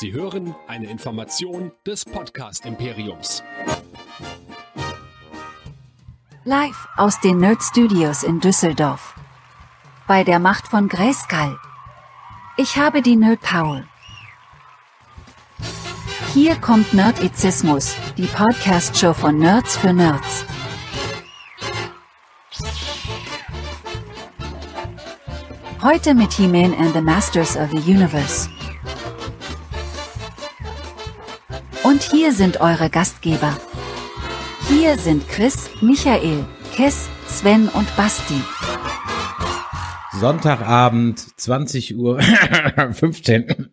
Sie hören eine Information des Podcast Imperiums. Live aus den Nerd Studios in Düsseldorf. Bei der Macht von Grayskull. Ich habe die Nerd Power. Hier kommt Nerdizismus, die Podcast-Show von Nerds für Nerds. Heute mit He-Man and the Masters of the Universe. Hier sind eure Gastgeber. Hier sind Chris, Michael, Kess, Sven und Basti. Sonntagabend, 20 Uhr 15.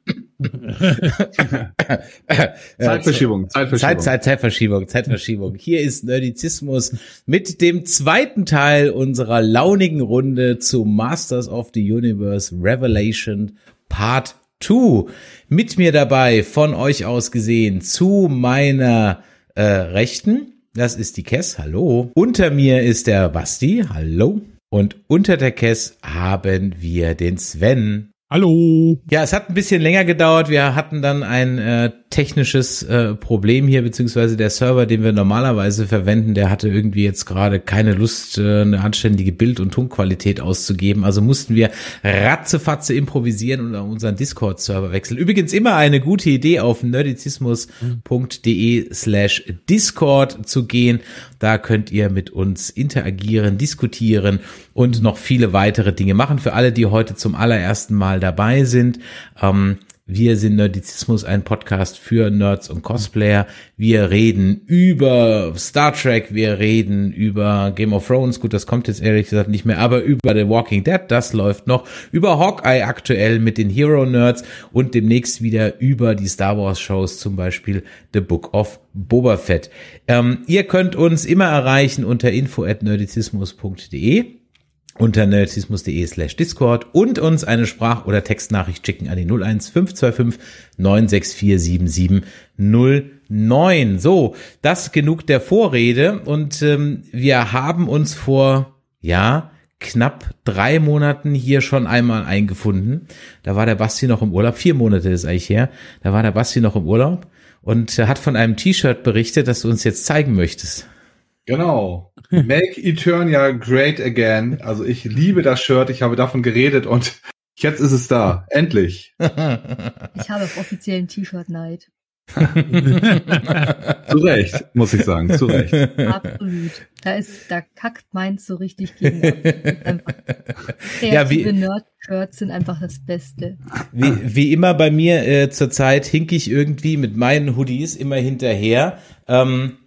Zeitverschiebung, Zeitverschiebung. Zeit, Zeit, Zeitverschiebung, Zeitverschiebung. Hier ist Nerdizismus mit dem zweiten Teil unserer launigen Runde zu Masters of the Universe Revelation Part 2. Mit mir dabei, von euch aus gesehen, zu meiner äh, Rechten, das ist die Kess, hallo. Unter mir ist der Basti, hallo. Und unter der Kess haben wir den Sven. Hallo. Ja, es hat ein bisschen länger gedauert. Wir hatten dann ein äh, technisches äh, Problem hier, beziehungsweise der Server, den wir normalerweise verwenden, der hatte irgendwie jetzt gerade keine Lust, äh, eine anständige Bild- und Tonqualität auszugeben. Also mussten wir ratzefatze improvisieren und unseren Discord-Server wechseln. Übrigens immer eine gute Idee, auf nerdizismus.de slash Discord zu gehen. Da könnt ihr mit uns interagieren, diskutieren und noch viele weitere Dinge machen. Für alle, die heute zum allerersten Mal dabei sind, ähm, wir sind Nerdizismus, ein Podcast für Nerds und Cosplayer. Wir reden über Star Trek, wir reden über Game of Thrones. Gut, das kommt jetzt ehrlich gesagt nicht mehr, aber über The Walking Dead, das läuft noch. Über Hawkeye aktuell mit den Hero Nerds und demnächst wieder über die Star Wars Shows, zum Beispiel The Book of Boba Fett. Ähm, ihr könnt uns immer erreichen unter info at nerdizismus.de unter nerdismus.de slash Discord und uns eine Sprach- oder Textnachricht schicken an die 01525 964 7709. So, das genug der Vorrede und ähm, wir haben uns vor, ja, knapp drei Monaten hier schon einmal eingefunden. Da war der Basti noch im Urlaub, vier Monate ist eigentlich her, da war der Basti noch im Urlaub und hat von einem T-Shirt berichtet, das du uns jetzt zeigen möchtest. Genau. Make Eternia great again. Also ich liebe das Shirt, ich habe davon geredet und jetzt ist es da. Endlich. Ich habe auf offiziellen T-Shirt-Neid. zu Recht, muss ich sagen, zu Recht. Absolut. Da ist, da kackt meins so richtig gegen ab. Ja, wie- Nerd-Shirts sind einfach das Beste. Wie, wie immer bei mir äh, zurzeit hink ich irgendwie mit meinen Hoodies immer hinterher. Ähm, äh,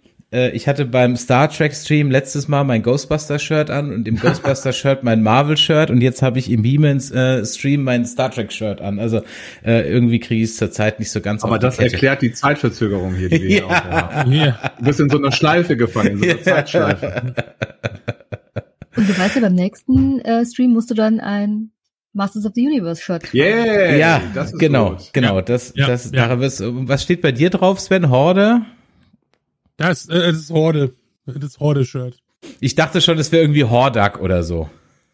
ich hatte beim Star Trek Stream letztes Mal mein Ghostbuster Shirt an und im Ghostbuster Shirt mein Marvel Shirt und jetzt habe ich im He-Mans äh, Stream mein Star Trek Shirt an. Also äh, irgendwie kriege ich es zurzeit nicht so ganz Aber auf die das Kette. erklärt die Zeitverzögerung hier, die wir hier auch haben. Ja. Du bist in so einer Schleife gefangen, in so einer Zeitschleife. Und du weißt ja, beim nächsten äh, Stream musst du dann ein Masters of the Universe Shirt. Yeah, ja, das ist genau, gut. genau. Ja, Das, ja, das, ja. daran wirst- was steht bei dir drauf, Sven? Horde? Das, äh, das ist Horde. Das Horde-Shirt. Ich dachte schon, es wäre irgendwie Hordak oder so.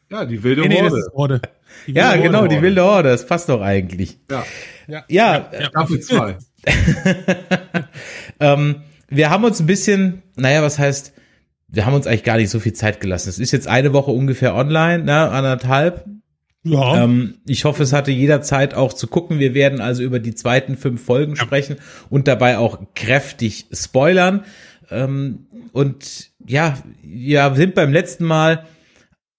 Ja, die wilde Nee, nee, das Horde. ist Horde. Die Ja, wilde genau, Horde. die wilde Horde. Das passt doch eigentlich. Ja, Ja. Ja, ja. Staffel 2. Ähm, wir haben uns ein bisschen, naja, was heißt, wir haben uns eigentlich gar nicht so viel Zeit gelassen. Es ist jetzt eine Woche ungefähr online, ne, anderthalb. Ja. Ähm, ich hoffe, es hatte jeder Zeit auch zu gucken. Wir werden also über die zweiten fünf Folgen sprechen und dabei auch kräftig spoilern. Ähm, und ja, wir sind beim letzten Mal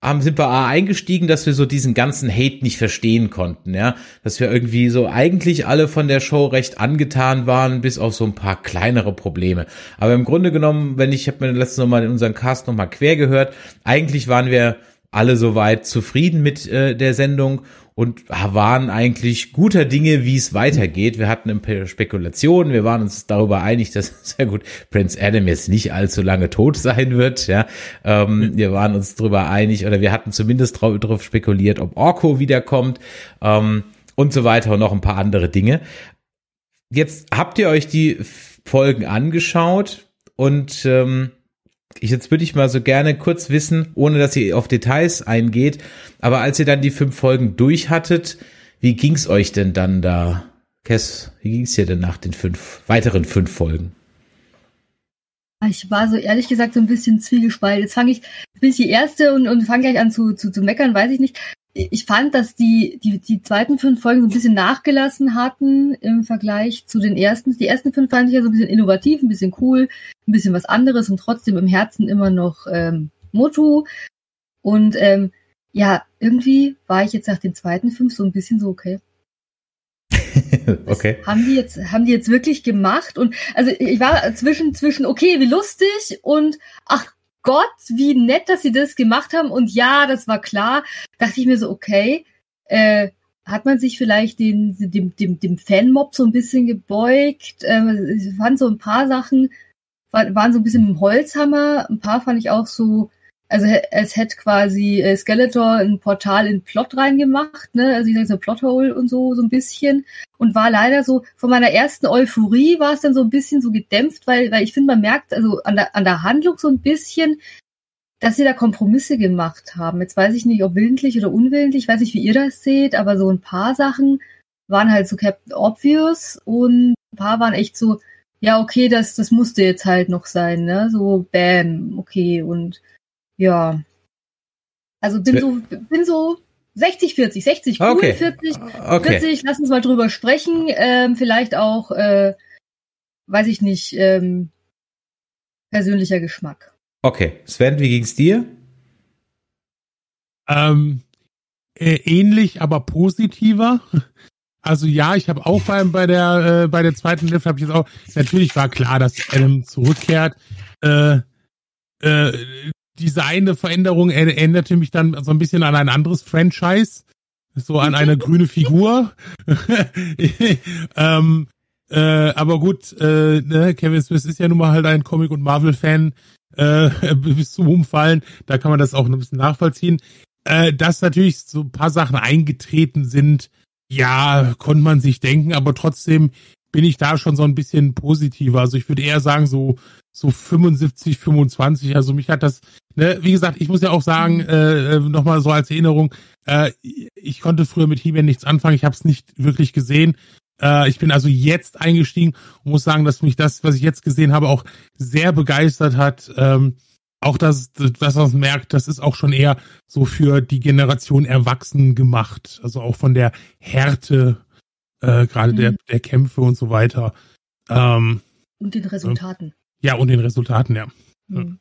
haben, sind wir A eingestiegen, dass wir so diesen ganzen Hate nicht verstehen konnten, ja. Dass wir irgendwie so eigentlich alle von der Show recht angetan waren, bis auf so ein paar kleinere Probleme. Aber im Grunde genommen, wenn ich, ich habe mir letztens noch mal in unseren Cast noch mal quer gehört, eigentlich waren wir alle soweit zufrieden mit äh, der Sendung und waren eigentlich guter Dinge, wie es weitergeht. Wir hatten ein paar Spekulationen, wir waren uns darüber einig, dass sehr gut Prince Adam jetzt nicht allzu lange tot sein wird. Ja, ähm, wir waren uns darüber einig oder wir hatten zumindest drauf spekuliert, ob Orko wiederkommt ähm, und so weiter und noch ein paar andere Dinge. Jetzt habt ihr euch die Folgen angeschaut und ähm, jetzt würde ich mal so gerne kurz wissen, ohne dass ihr auf Details eingeht, aber als ihr dann die fünf Folgen durch hattet, wie ging's euch denn dann da Kess, wie ging's dir denn nach den fünf, weiteren fünf Folgen? Ich war so ehrlich gesagt so ein bisschen zwiegespalten. Jetzt fange ich, bin ich die erste und, und fange gleich an zu, zu, zu meckern, weiß ich nicht. Ich fand, dass die, die, die zweiten fünf Folgen so ein bisschen nachgelassen hatten im Vergleich zu den ersten. Die ersten fünf fand ich ja so ein bisschen innovativ, ein bisschen cool, ein bisschen was anderes und trotzdem im Herzen immer noch ähm, Motu. Und ähm, ja, irgendwie war ich jetzt nach den zweiten fünf so ein bisschen so, okay, okay. das haben die jetzt, haben die jetzt wirklich gemacht? Und also ich war zwischen, zwischen, okay, wie lustig und ach Gott, wie nett, dass sie das gemacht haben. Und ja, das war klar. Dachte ich mir so, okay, äh, hat man sich vielleicht den, dem, dem, dem Fanmob so ein bisschen gebeugt? Ähm, ich fand so ein paar Sachen, waren so ein bisschen mit dem Holzhammer. Ein paar fand ich auch so, also es hätte quasi äh, Skeletor ein Portal in Plot reingemacht, ne? Also ich sag so Plothole und so so ein bisschen und war leider so von meiner ersten Euphorie war es dann so ein bisschen so gedämpft, weil weil ich finde man merkt also an der an der Handlung so ein bisschen, dass sie da Kompromisse gemacht haben. Jetzt weiß ich nicht, ob willentlich oder unwillentlich, ich weiß nicht, wie ihr das seht, aber so ein paar Sachen waren halt so Captain Obvious und ein paar waren echt so ja, okay, das das musste jetzt halt noch sein, ne? So bam, okay und ja. Also bin so, bin so 60, 40, 60 cool, Okay. 40, Okay. 40, lass uns mal drüber sprechen. Ähm, vielleicht auch, äh, weiß ich nicht, ähm, persönlicher Geschmack. Okay. Sven, wie ging's dir? Ähm, äh, ähnlich, aber positiver. Also ja, ich habe auch bei, bei der äh, bei der zweiten Lift habe ich jetzt auch natürlich war klar, dass Adam zurückkehrt. Äh, äh, diese eine Veränderung er- erinnerte mich dann so ein bisschen an ein anderes Franchise, so an eine grüne Figur. ähm, äh, aber gut, äh, ne, Kevin Smith ist ja nun mal halt ein Comic- und Marvel-Fan äh, bis zum Umfallen. Da kann man das auch ein bisschen nachvollziehen. Äh, dass natürlich so ein paar Sachen eingetreten sind, ja, konnte man sich denken, aber trotzdem bin ich da schon so ein bisschen positiver. Also ich würde eher sagen, so, so 75, 25. Also mich hat das, ne, wie gesagt, ich muss ja auch sagen, äh, nochmal so als Erinnerung, äh, ich konnte früher mit He-Man nichts anfangen, ich habe es nicht wirklich gesehen. Äh, ich bin also jetzt eingestiegen und muss sagen, dass mich das, was ich jetzt gesehen habe, auch sehr begeistert hat. Ähm, auch das, das, was man merkt, das ist auch schon eher so für die Generation Erwachsenen gemacht. Also auch von der Härte, äh, gerade der, Mhm. der Kämpfe und so weiter. Ähm, Und den Resultaten. ja, und den Resultaten, ja. Mhm.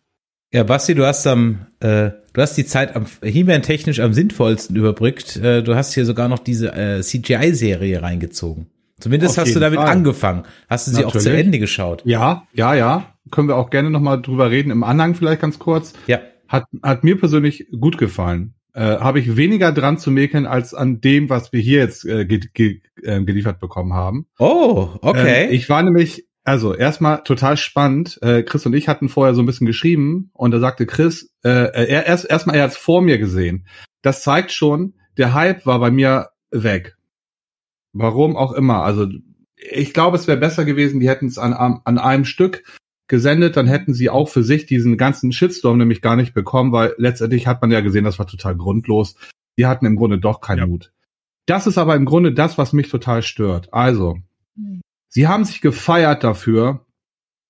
Ja, Basti, du hast am, äh, du hast die Zeit am He-Man technisch am sinnvollsten überbrückt. Äh, du hast hier sogar noch diese äh, CGI-Serie reingezogen. Zumindest Auf hast du damit Fall. angefangen. Hast du sie auch zu Natürlich. Ende geschaut? Ja, ja, ja. Können wir auch gerne nochmal drüber reden. Im Anhang vielleicht ganz kurz. Ja. Hat, hat mir persönlich gut gefallen. Äh, Habe ich weniger dran zu mäkeln als an dem, was wir hier jetzt äh, ge ge äh, geliefert bekommen haben. Oh, okay. Ähm, ich war nämlich, also erstmal total spannend. Äh, Chris und ich hatten vorher so ein bisschen geschrieben und da sagte Chris, äh, er erst erstmal er hat es vor mir gesehen. Das zeigt schon, der Hype war bei mir weg. Warum auch immer. Also ich glaube, es wäre besser gewesen, die hätten es an, an einem Stück gesendet, dann hätten sie auch für sich diesen ganzen Shitstorm nämlich gar nicht bekommen, weil letztendlich hat man ja gesehen, das war total grundlos. Die hatten im Grunde doch keinen Ja. Mut. Das ist aber im Grunde das, was mich total stört. Also, Mhm. Sie haben sich gefeiert dafür,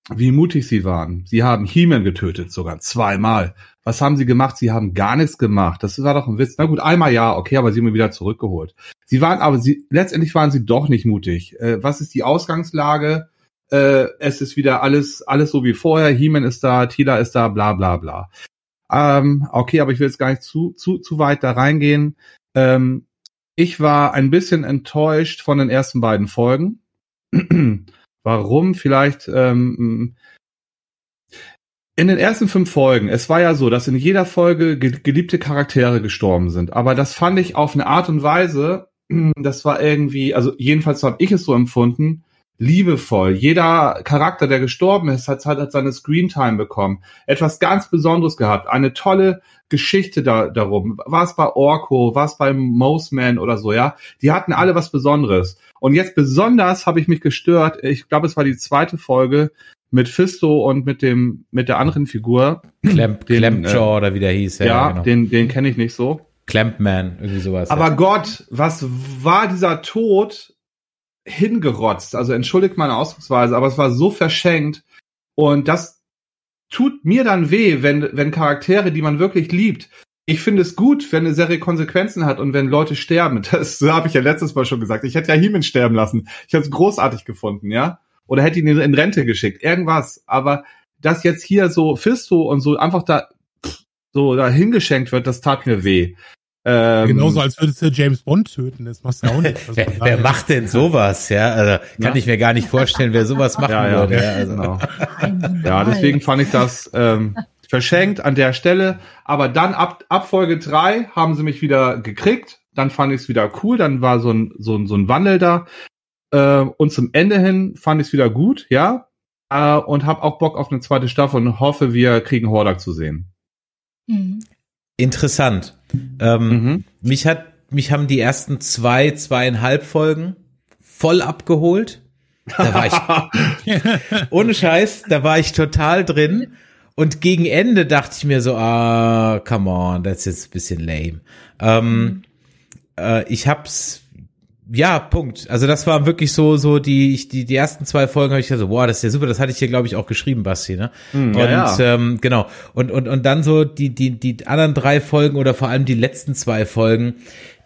wie mutig sie waren. Sie haben He-Man getötet, sogar zweimal. Was haben sie gemacht? Sie haben gar nichts gemacht. Das war doch ein Witz. Na gut, einmal ja, okay, aber sie haben ihn wieder zurückgeholt. Sie waren aber, sie, letztendlich waren sie doch nicht mutig. Äh, was ist die Ausgangslage? Äh, es ist wieder alles, alles so wie vorher. He-Man ist da, Tila ist da, bla, bla, bla. Ähm, okay, aber ich will jetzt gar nicht zu, zu, zu weit da reingehen. Ähm, ich war ein bisschen enttäuscht von den ersten beiden Folgen. Warum? Vielleicht ähm, in den ersten fünf Folgen. Es war ja so, dass in jeder Folge ge geliebte Charaktere gestorben sind. Aber das fand ich auf eine Art und Weise. Das war irgendwie, also jedenfalls habe ich es so empfunden, liebevoll. Jeder Charakter, der gestorben ist, hat, hat, hat seine Screentime bekommen. Etwas ganz Besonderes gehabt. Eine tolle Geschichte da, darum. War es bei Orko, war es bei Moseman oder so, ja? Die hatten alle was Besonderes. Und jetzt besonders habe ich mich gestört. Ich glaube, es war die zweite Folge mit Fisto und mit dem mit der anderen Figur. Clamp, den, Clampjaw oder wie der hieß. Ja, genau. den den kenne ich nicht so. Clampman, irgendwie sowas. Aber ja. Gott, was war dieser Tod hingerotzt. Also entschuldigt meine Ausdrucksweise, aber es war so verschenkt. Und das tut mir dann weh, wenn, wenn Charaktere, die man wirklich liebt, ich finde es gut, wenn eine Serie Konsequenzen hat und wenn Leute sterben. Das habe ich ja letztes Mal schon gesagt. Ich hätte ja Heeman sterben lassen. Ich hätte es großartig gefunden, ja. Oder hätte ihn in Rente geschickt. Irgendwas. Aber dass jetzt hier so Fisto und so einfach da so da hingeschenkt wird, das tat mir weh. Ähm, Genauso als würdest du James Bond töten, das machst du auch nicht. Also wer, wer macht denn sowas, ja? Also kann ja. ich mir gar nicht vorstellen, wer sowas machen ja, ja. würde. Ja, also. genau. ja, deswegen fand ich das ähm, verschenkt an der Stelle. Aber dann ab, ab Folge drei haben sie mich wieder gekriegt. Dann fand ich es wieder cool. Dann war so ein, so ein, so ein Wandel da. Äh, und zum Ende hin fand ich es wieder gut, ja. Äh, und habe auch Bock auf eine zweite Staffel und hoffe, wir kriegen Hordak zu sehen. Mhm. Interessant. Ähm, mhm. Mich hat, mich haben die ersten zwei, zweieinhalb Folgen voll abgeholt. Da war ich, ohne Scheiß, da war ich total drin. Und gegen Ende dachte ich mir so, ah, come on, das ist jetzt ein bisschen lame. Ähm, äh, ich hab's ja, Punkt. Also das war wirklich so, so die, ich, die, die ersten zwei Folgen habe ich so, wow, das ist ja super. Das hatte ich hier, glaube ich, auch geschrieben, Basti, ne? Mm, und ja. Ähm, genau. Und und und dann so die die die anderen drei Folgen oder vor allem die letzten zwei Folgen,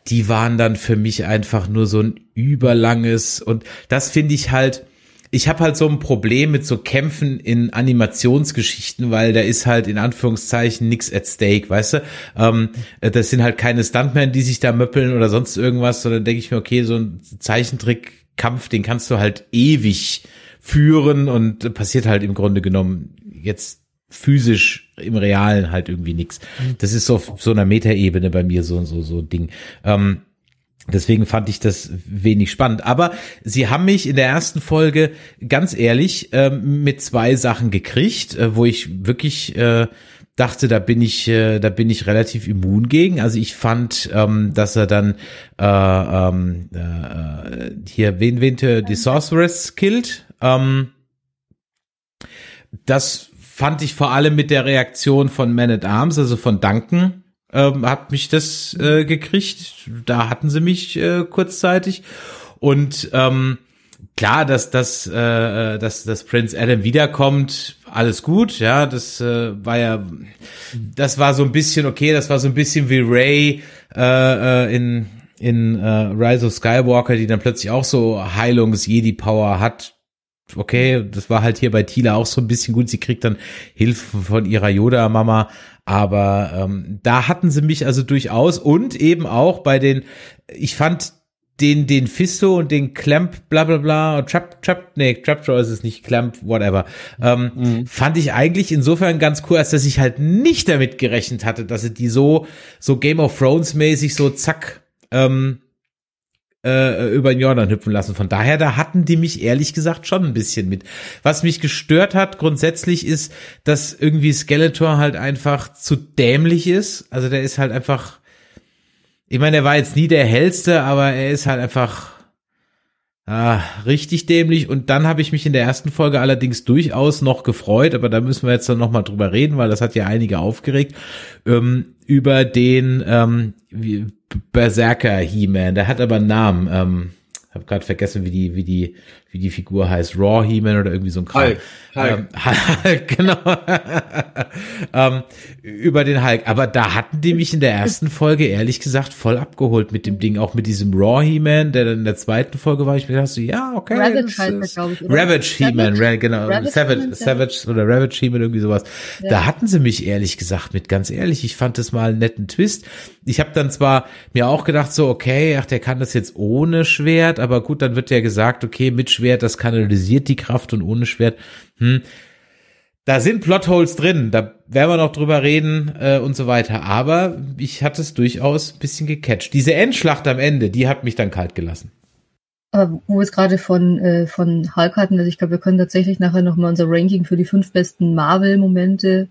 die waren dann für mich einfach nur so ein überlanges und das finde ich halt ich habe halt so ein Problem mit so Kämpfen in Animationsgeschichten, weil da ist halt in Anführungszeichen nix at stake, weißt du? Ähm, das sind halt keine Stuntmen, die sich da möppeln oder sonst irgendwas, sondern denke ich mir, okay, so ein Zeichentrickkampf, den kannst du halt ewig führen und passiert halt im Grunde genommen jetzt physisch im Realen halt irgendwie nix. Das ist so auf so einer Metaebene bei mir so so so Ding. Ähm, Deswegen fand ich das wenig spannend. Aber sie haben mich in der ersten Folge ganz ehrlich ähm, mit zwei Sachen gekriegt, äh, wo ich wirklich äh, dachte, da bin ich, äh, da bin ich relativ immun gegen. Also ich fand, ähm, dass er dann äh, ähm, äh, hier wen wen die Sorceress killt. Ähm, das fand ich vor allem mit der Reaktion von Man at Arms, also von Duncan, ähm, hat mich das äh, gekriegt. Da hatten sie mich äh, kurzzeitig. Und ähm, klar, dass das, äh, dass, dass Prince Adam wiederkommt, alles gut, ja, das äh, war ja, das war so ein bisschen okay, das war so ein bisschen wie Ray äh, äh in in äh, Rise of Skywalker, die dann plötzlich auch so Heilungs-Jedi-Power hat. Okay, das war halt hier bei Tila auch so ein bisschen gut. Sie kriegt dann Hilfe von ihrer Yoda-Mama. Aber ähm, da hatten sie mich also durchaus und eben auch bei den, ich fand den, den Fisto und den Clamp, bla bla bla, Trap, Trap, nee, Trapjaw ist es nicht, Clamp, whatever, ähm, mhm. fand ich eigentlich insofern ganz cool, als dass ich halt nicht damit gerechnet hatte, dass sie die so, so Game of Thrones mäßig so zack, ähm, äh, über den Jordan hüpfen lassen. Von daher, da hatten die mich ehrlich gesagt schon ein bisschen mit. Was mich gestört hat grundsätzlich ist, dass irgendwie Skeletor halt einfach zu dämlich ist. Also der ist halt einfach, ich meine, er war jetzt nie der hellste, aber er ist halt einfach Ah, richtig dämlich. Und dann habe ich mich in der ersten Folge allerdings durchaus noch gefreut, aber da müssen wir jetzt dann nochmal drüber reden, weil das hat ja einige aufgeregt, ähm, über den ähm, Berserker He-Man. Der hat aber einen Namen. Ähm, habe gerade vergessen, wie die, wie die, wie die Figur heißt. Raw He-Man oder irgendwie so ein Kram. Hulk. Hulk. Ähm, Hulk genau. ähm, über den Hulk. Aber da hatten die mich in der ersten Folge ehrlich gesagt voll abgeholt mit dem Ding. Auch mit diesem Raw He-Man, der dann in der zweiten Folge war. Ich mir dachte so, ja, okay. Ravage heißt glaube ich. Oder? Ravage He-Man, Ra genau. Ravage Savage, Savage oder Ravage He-Man, irgendwie sowas. Ja. Da hatten sie mich ehrlich gesagt mit. Ganz ehrlich, ich fand das mal einen netten Twist. Ich habe dann zwar mir auch gedacht so, okay, ach, der kann das jetzt ohne Schwert, aber gut, dann wird ja gesagt, okay, mit Schwert, das kanalisiert die Kraft und ohne Schwert, hm, da sind Plotholes drin, da werden wir noch drüber reden äh, und so weiter. Aber ich hatte es durchaus ein bisschen gecatcht. Diese Endschlacht am Ende, die hat mich dann kalt gelassen. Aber wo wir es gerade von, äh, von Hulk hatten, also ich glaube, wir können tatsächlich nachher nochmal unser Ranking für die fünf besten Marvel-Momente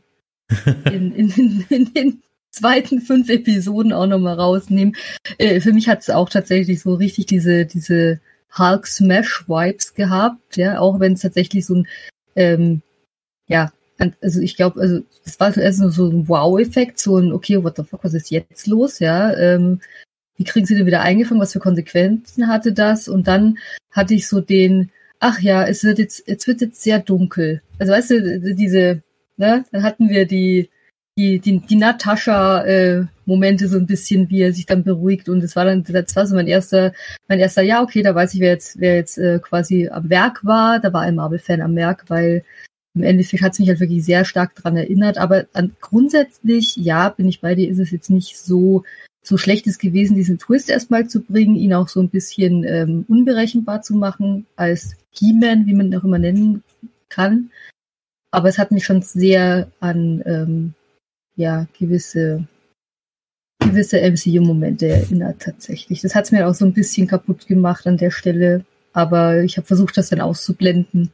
in, in, in, in den zweiten fünf Episoden auch nochmal rausnehmen. Äh, für mich hat es auch tatsächlich so richtig diese, diese Hulk Smash Vibes gehabt, ja, auch wenn es tatsächlich so ein, ähm, ja, also ich glaube, also das war erst so ein Wow-Effekt, so ein, okay, what the fuck, was ist jetzt los, ja, ähm, wie kriegen sie den wieder eingefangen, was für Konsequenzen hatte das? Und dann hatte ich so den, ach ja, es wird jetzt, jetzt wird jetzt sehr dunkel. Also weißt du, diese, ne, dann hatten wir die, die, die, die Natascha-Momente äh, so ein bisschen, wie er sich dann beruhigt. Und es war dann, das war so mein erster, mein erster, ja, okay, da weiß ich, wer jetzt, wer jetzt äh, quasi am Werk war. Da war ein Marvel-Fan am Werk, weil im Endeffekt hat es mich halt wirklich sehr stark dran erinnert. Aber an, grundsätzlich, ja, bin ich bei dir, ist es jetzt nicht so, so schlecht ist gewesen, diesen Twist erstmal zu bringen, ihn auch so ein bisschen ähm, unberechenbar zu machen, als He-Man, wie man ihn auch immer nennen kann. Aber es hat mich schon sehr an ähm, ja gewisse gewisse MCU-Momente erinnert tatsächlich. Das hat es mir auch so ein bisschen kaputt gemacht an der Stelle, aber ich habe versucht, das dann auszublenden.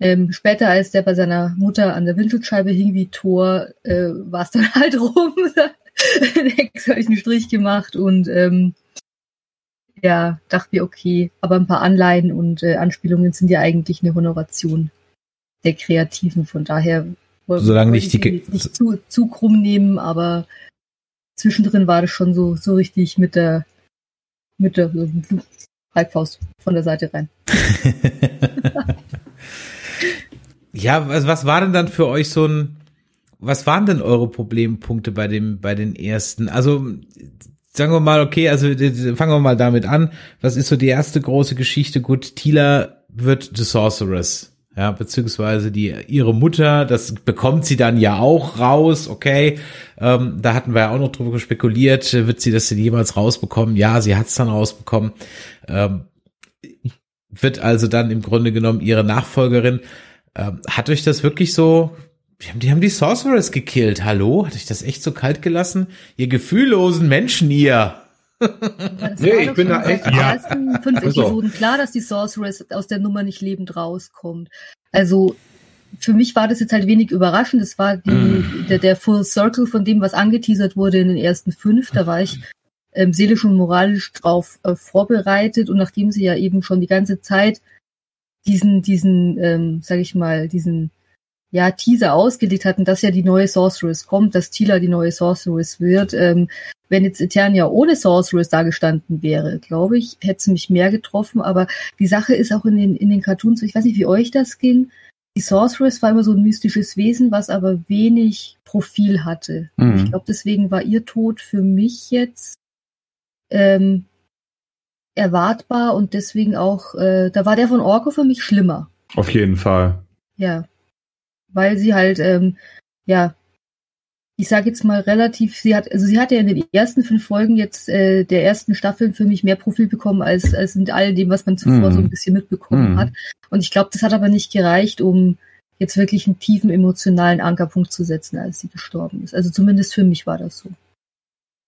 Ähm, später, als der bei seiner Mutter an der Windschutzscheibe hing wie Tor, äh, war es dann halt rum. Hex habe ich einen Strich gemacht und ähm, ja, dachte mir, okay, aber ein paar Anleihen und äh, Anspielungen sind ja eigentlich eine Honoration der Kreativen. Von daher solange nicht die nicht zu, zu krumm nehmen, aber zwischendrin war das schon so so richtig mit der mit der Halbfaust von der Seite rein. ja, was, was war denn dann für euch so ein was waren denn eure Problempunkte bei dem bei den ersten? Also sagen wir mal, okay, also fangen wir mal damit an. Was ist so die erste große Geschichte? Gut, Tila wird The Sorceress ja, beziehungsweise die ihre Mutter, das bekommt sie dann ja auch raus, okay. Ähm, da hatten wir ja auch noch drüber spekuliert, wird sie das denn jemals rausbekommen? Ja, sie hat es dann rausbekommen. Ähm, wird also dann im Grunde genommen ihre Nachfolgerin. Ähm, hat euch das wirklich so? Die haben, die haben die Sorceress gekillt. Hallo? Hat euch das echt so kalt gelassen? Ihr gefühllosen Menschen, ihr. Nee, ich bin da echt. Ja. ersten fünf also. Episoden klar, dass die Sorceress aus der Nummer nicht lebend rauskommt. Also für mich war das jetzt halt wenig überraschend. Das war die, mm. der, der Full Circle von dem, was angeteasert wurde in den ersten fünf. Da war ich ähm, seelisch und moralisch drauf äh, vorbereitet und nachdem sie ja eben schon die ganze Zeit diesen, diesen, ähm, sag ich mal, diesen ja, Teaser ausgelegt hatten, dass ja die neue Sorceress kommt, dass Tila die neue Sorceress wird, ähm, wenn jetzt Eternia ohne Sorceress da gestanden wäre, glaube ich, hätte sie mich mehr getroffen. Aber die Sache ist auch in den, in den Cartoons, ich weiß nicht, wie euch das ging. Die Sorceress war immer so ein mystisches Wesen, was aber wenig Profil hatte. Mhm. Ich glaube, deswegen war ihr Tod für mich jetzt ähm, erwartbar und deswegen auch, äh, da war der von Orko für mich schlimmer. Auf jeden Fall. Ja. Weil sie halt, ähm, ja, ich sage jetzt mal relativ, sie hat, also sie hat ja in den ersten fünf Folgen jetzt äh, der ersten Staffel für mich mehr Profil bekommen als, als mit all dem, was man zuvor mm. so ein bisschen mitbekommen mm. hat. Und ich glaube, das hat aber nicht gereicht, um jetzt wirklich einen tiefen emotionalen Ankerpunkt zu setzen, als sie gestorben ist. Also zumindest für mich war das so.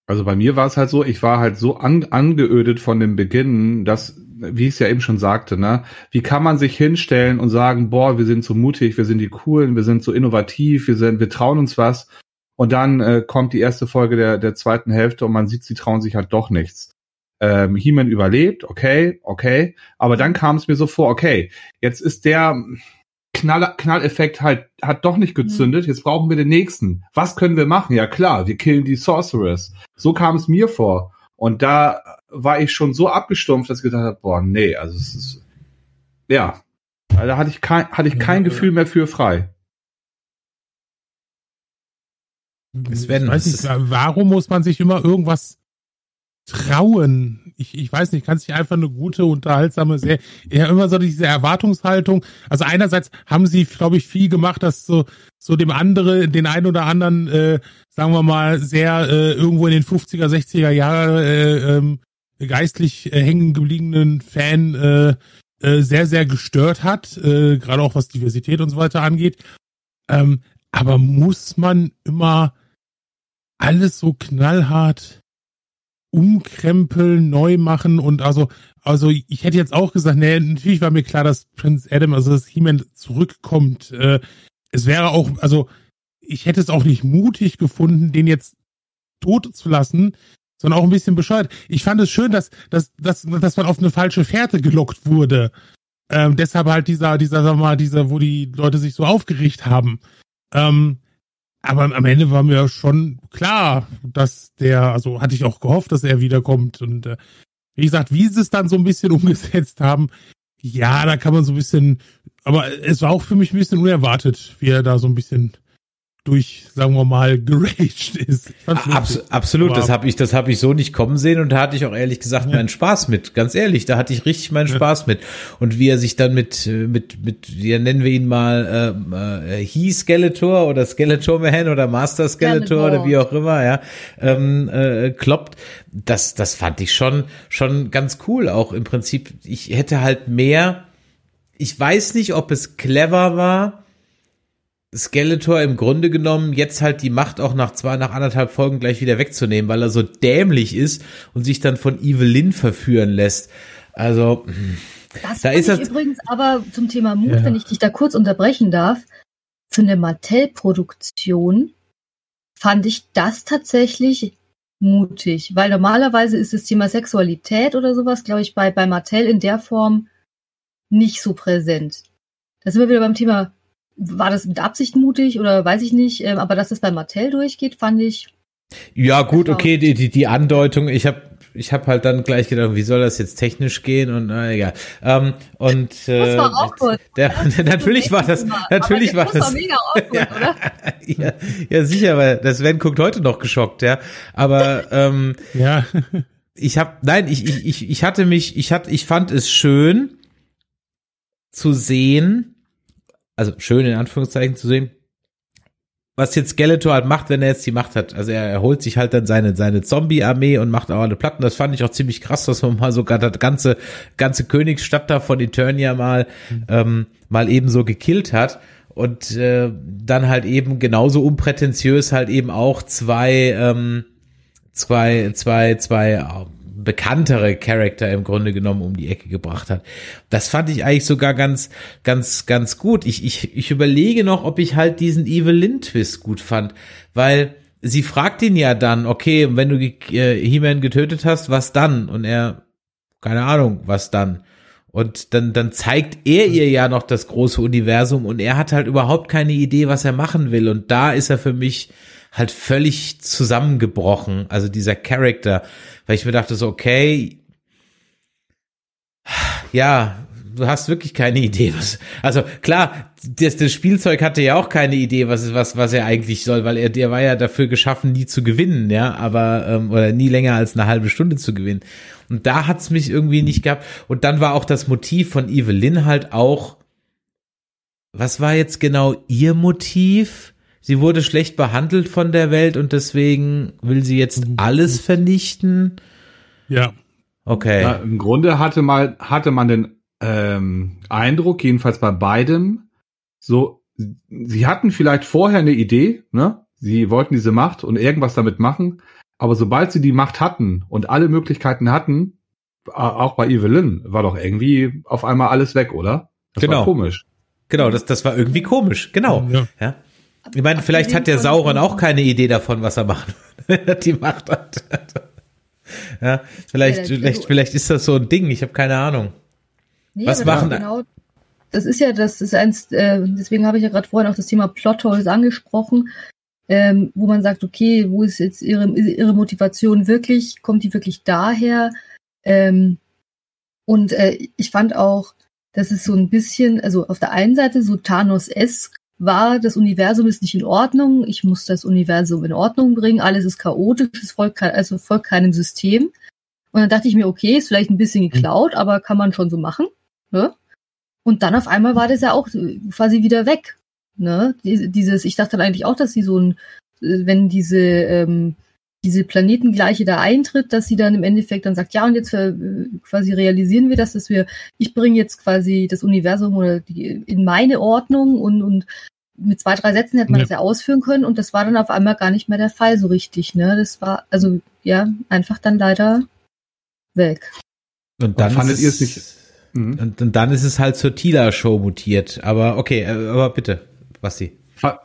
Also bei mir war es halt so, ich war halt so an, angeödet von dem Beginn, dass, wie ich es ja eben schon sagte, ne, wie kann man sich hinstellen und sagen, boah, wir sind so mutig, wir sind die coolen, wir sind so innovativ, wir sind, wir trauen uns was und dann äh, kommt die erste Folge der, der zweiten Hälfte und man sieht, sie trauen sich halt doch nichts. Ähm, He-Man überlebt, okay, okay. Aber dann kam es mir so vor, okay, jetzt ist der Knall, Knalleffekt halt, hat doch nicht gezündet, jetzt brauchen wir den nächsten. Was können wir machen? Ja klar, wir killen die Sorceress. So kam es mir vor. Und da war ich schon so abgestumpft, dass ich gedacht habe, boah, nee, also es ist, ja, da hatte ich kein, hatte ich kein Gefühl mehr für frei. Sven, ich weiß nicht, warum muss man sich immer irgendwas trauen? Ich, ich weiß nicht, kann sich einfach eine gute, unterhaltsame Serie, ja, immer so diese Erwartungshaltung. Also einerseits haben sie, glaube ich, viel gemacht, dass so, so dem andere, den einen oder anderen, äh, sagen wir mal, sehr äh, irgendwo in den 50er, 60er Jahren äh, ähm, geistlich äh, hängen gebliebenen Fan äh, äh, sehr, sehr gestört hat, äh, gerade auch was Diversität und so weiter angeht. Ähm, aber muss man immer alles so knallhart umkrempeln, neu machen und also, also ich hätte jetzt auch gesagt, nee, natürlich war mir klar, dass Prince Adam, also dass He-Man zurückkommt. Äh, es wäre auch, also ich hätte es auch nicht mutig gefunden, den jetzt tot zu lassen, sondern auch ein bisschen bescheuert. Ich fand es schön, dass, dass, dass, dass man auf eine falsche Fährte gelockt wurde. Ähm, deshalb halt dieser, dieser, sag mal, dieser, wo die Leute sich so aufgeregt haben. Ähm, aber am Ende war mir schon klar, dass der, also hatte ich auch gehofft, dass er wiederkommt. Und äh, wie gesagt, wie sie es dann so ein bisschen umgesetzt haben, ja, da kann man so ein bisschen, aber es war auch für mich ein bisschen unerwartet, wie er da so ein bisschen durch, sagen wir mal, geraged ist. Abs absolut, das habe ich, das habe ich so nicht kommen sehen und da hatte ich auch ehrlich gesagt ja. meinen Spaß mit. Ganz ehrlich, da hatte ich richtig meinen ja. Spaß mit. Und wie er sich dann mit, mit, mit, ja nennen wir ihn mal äh, äh, He Skeletor oder Skeletor Man oder Master Skeletor oder wie auch immer, ja, ähm, äh, kloppt. Das, das fand ich schon, schon ganz cool. Auch im Prinzip, ich hätte halt mehr. Ich weiß nicht, ob es clever war Skeletor im Grunde genommen jetzt halt die Macht auch nach zwei, nach anderthalb Folgen gleich wieder wegzunehmen, weil er so dämlich ist und sich dann von Evelyn verführen lässt. Also, das da ist das übrigens aber zum Thema Mut, ja. wenn ich dich da kurz unterbrechen darf, für eine Mattel-Produktion fand ich das tatsächlich mutig, weil normalerweise ist das Thema Sexualität oder sowas, glaube ich, bei, bei Mattel in der Form nicht so präsent. Da sind wir wieder beim Thema war das mit Absicht mutig oder weiß ich nicht, ähm, aber dass das bei Mattel durchgeht, fand ich. Ja, gut, okay, die, die, die Andeutung, ich habe ich hab halt dann gleich gedacht, wie soll das jetzt technisch gehen und na, egal. Ähm, und äh, das war auch gut. Der, der, natürlich war das, natürlich war das. War mega awkward, oder? ja, ja, sicher, weil das Sven guckt heute noch geschockt, ja. Aber ähm, ja. ich habe, nein, ich, ich, ich, ich hatte mich, ich hatte, ich fand es schön zu sehen, also schön in Anführungszeichen zu sehen, was jetzt Skeletor halt macht, wenn er jetzt die Macht hat. Also er, er holt sich halt dann seine, seine Zombie-Armee und macht auch alle Platten. Das fand ich auch ziemlich krass, dass man mal sogar das ganze, ganze Königsstadt da von Eternia mal, mhm. ähm, mal eben so gekillt hat. Und äh, dann halt eben genauso unprätentiös halt eben auch zwei, ähm, zwei, zwei, zwei bekanntere Charakter im Grunde genommen um die Ecke gebracht hat. Das fand ich eigentlich sogar ganz, ganz, ganz gut. Ich, ich, ich überlege noch, ob ich halt diesen Evelyn Twist gut fand, weil sie fragt ihn ja dann, okay, wenn du äh, He-Man getötet hast, was dann? Und er, keine Ahnung, was dann? Und dann, dann zeigt er ihr ja noch das große Universum und er hat halt überhaupt keine Idee, was er machen will. Und da ist er für mich halt völlig zusammengebrochen. Also dieser Charakter, weil ich mir dachte so, okay, ja, du hast wirklich keine Idee, was, also klar, das, das Spielzeug hatte ja auch keine Idee, was, was, was er eigentlich soll, weil er, der war ja dafür geschaffen, nie zu gewinnen, ja, aber, ähm, oder nie länger als eine halbe Stunde zu gewinnen. Und da hat's mich irgendwie nicht gehabt. Und dann war auch das Motiv von Evelyn halt auch, was war jetzt genau ihr Motiv? Sie wurde schlecht behandelt von der Welt und deswegen will sie jetzt alles vernichten. Ja. Okay. Ja, Im Grunde hatte mal hatte man den ähm, Eindruck, jedenfalls bei beidem, so sie hatten vielleicht vorher eine Idee, ne? Sie wollten diese Macht und irgendwas damit machen, aber sobald sie die Macht hatten und alle Möglichkeiten hatten, auch bei Evelyn, war doch irgendwie auf einmal alles weg, oder? Das genau. war komisch. Genau, das, das war irgendwie komisch, genau. Ja. ja. Ich meine, vielleicht hat der Sauron auch keine Idee davon, was er machen wenn er die Macht hat. ja, vielleicht, vielleicht, vielleicht ist das so ein Ding, ich habe keine Ahnung. Nee, was machen genau, Das ist ja, das ist eins, äh, deswegen habe ich ja gerade vorhin auch das Thema Plotholes angesprochen, ähm, wo man sagt, okay, wo ist jetzt ihre, ihre Motivation wirklich, kommt die wirklich daher? Ähm, und äh, ich fand auch, dass es so ein bisschen, also auf der einen Seite so Thanos-esk war, das Universum ist nicht in Ordnung, ich muss das Universum in Ordnung bringen, alles ist chaotisch, es folgt, kein, also folgt keinem System. Und dann dachte ich mir, okay, ist vielleicht ein bisschen mhm. geklaut, aber kann man schon so machen. Ne? Und dann auf einmal war das ja auch quasi wieder weg. Ne? Dieses, ich dachte dann eigentlich auch, dass sie so ein, wenn diese ähm, diese Planetengleiche da eintritt, dass sie dann im Endeffekt dann sagt, ja, und jetzt äh, quasi realisieren wir das, dass wir, ich bringe jetzt quasi das Universum oder die, in meine Ordnung und, und mit zwei, drei Sätzen hätte man ja. das ja ausführen können und das war dann auf einmal gar nicht mehr der Fall so richtig, ne? Das war, also, ja, einfach dann leider weg. Und dann und fandet ihr es nicht, mhm. und, und, dann ist es halt zur Tila-Show mutiert, aber okay, äh, aber bitte, was sie.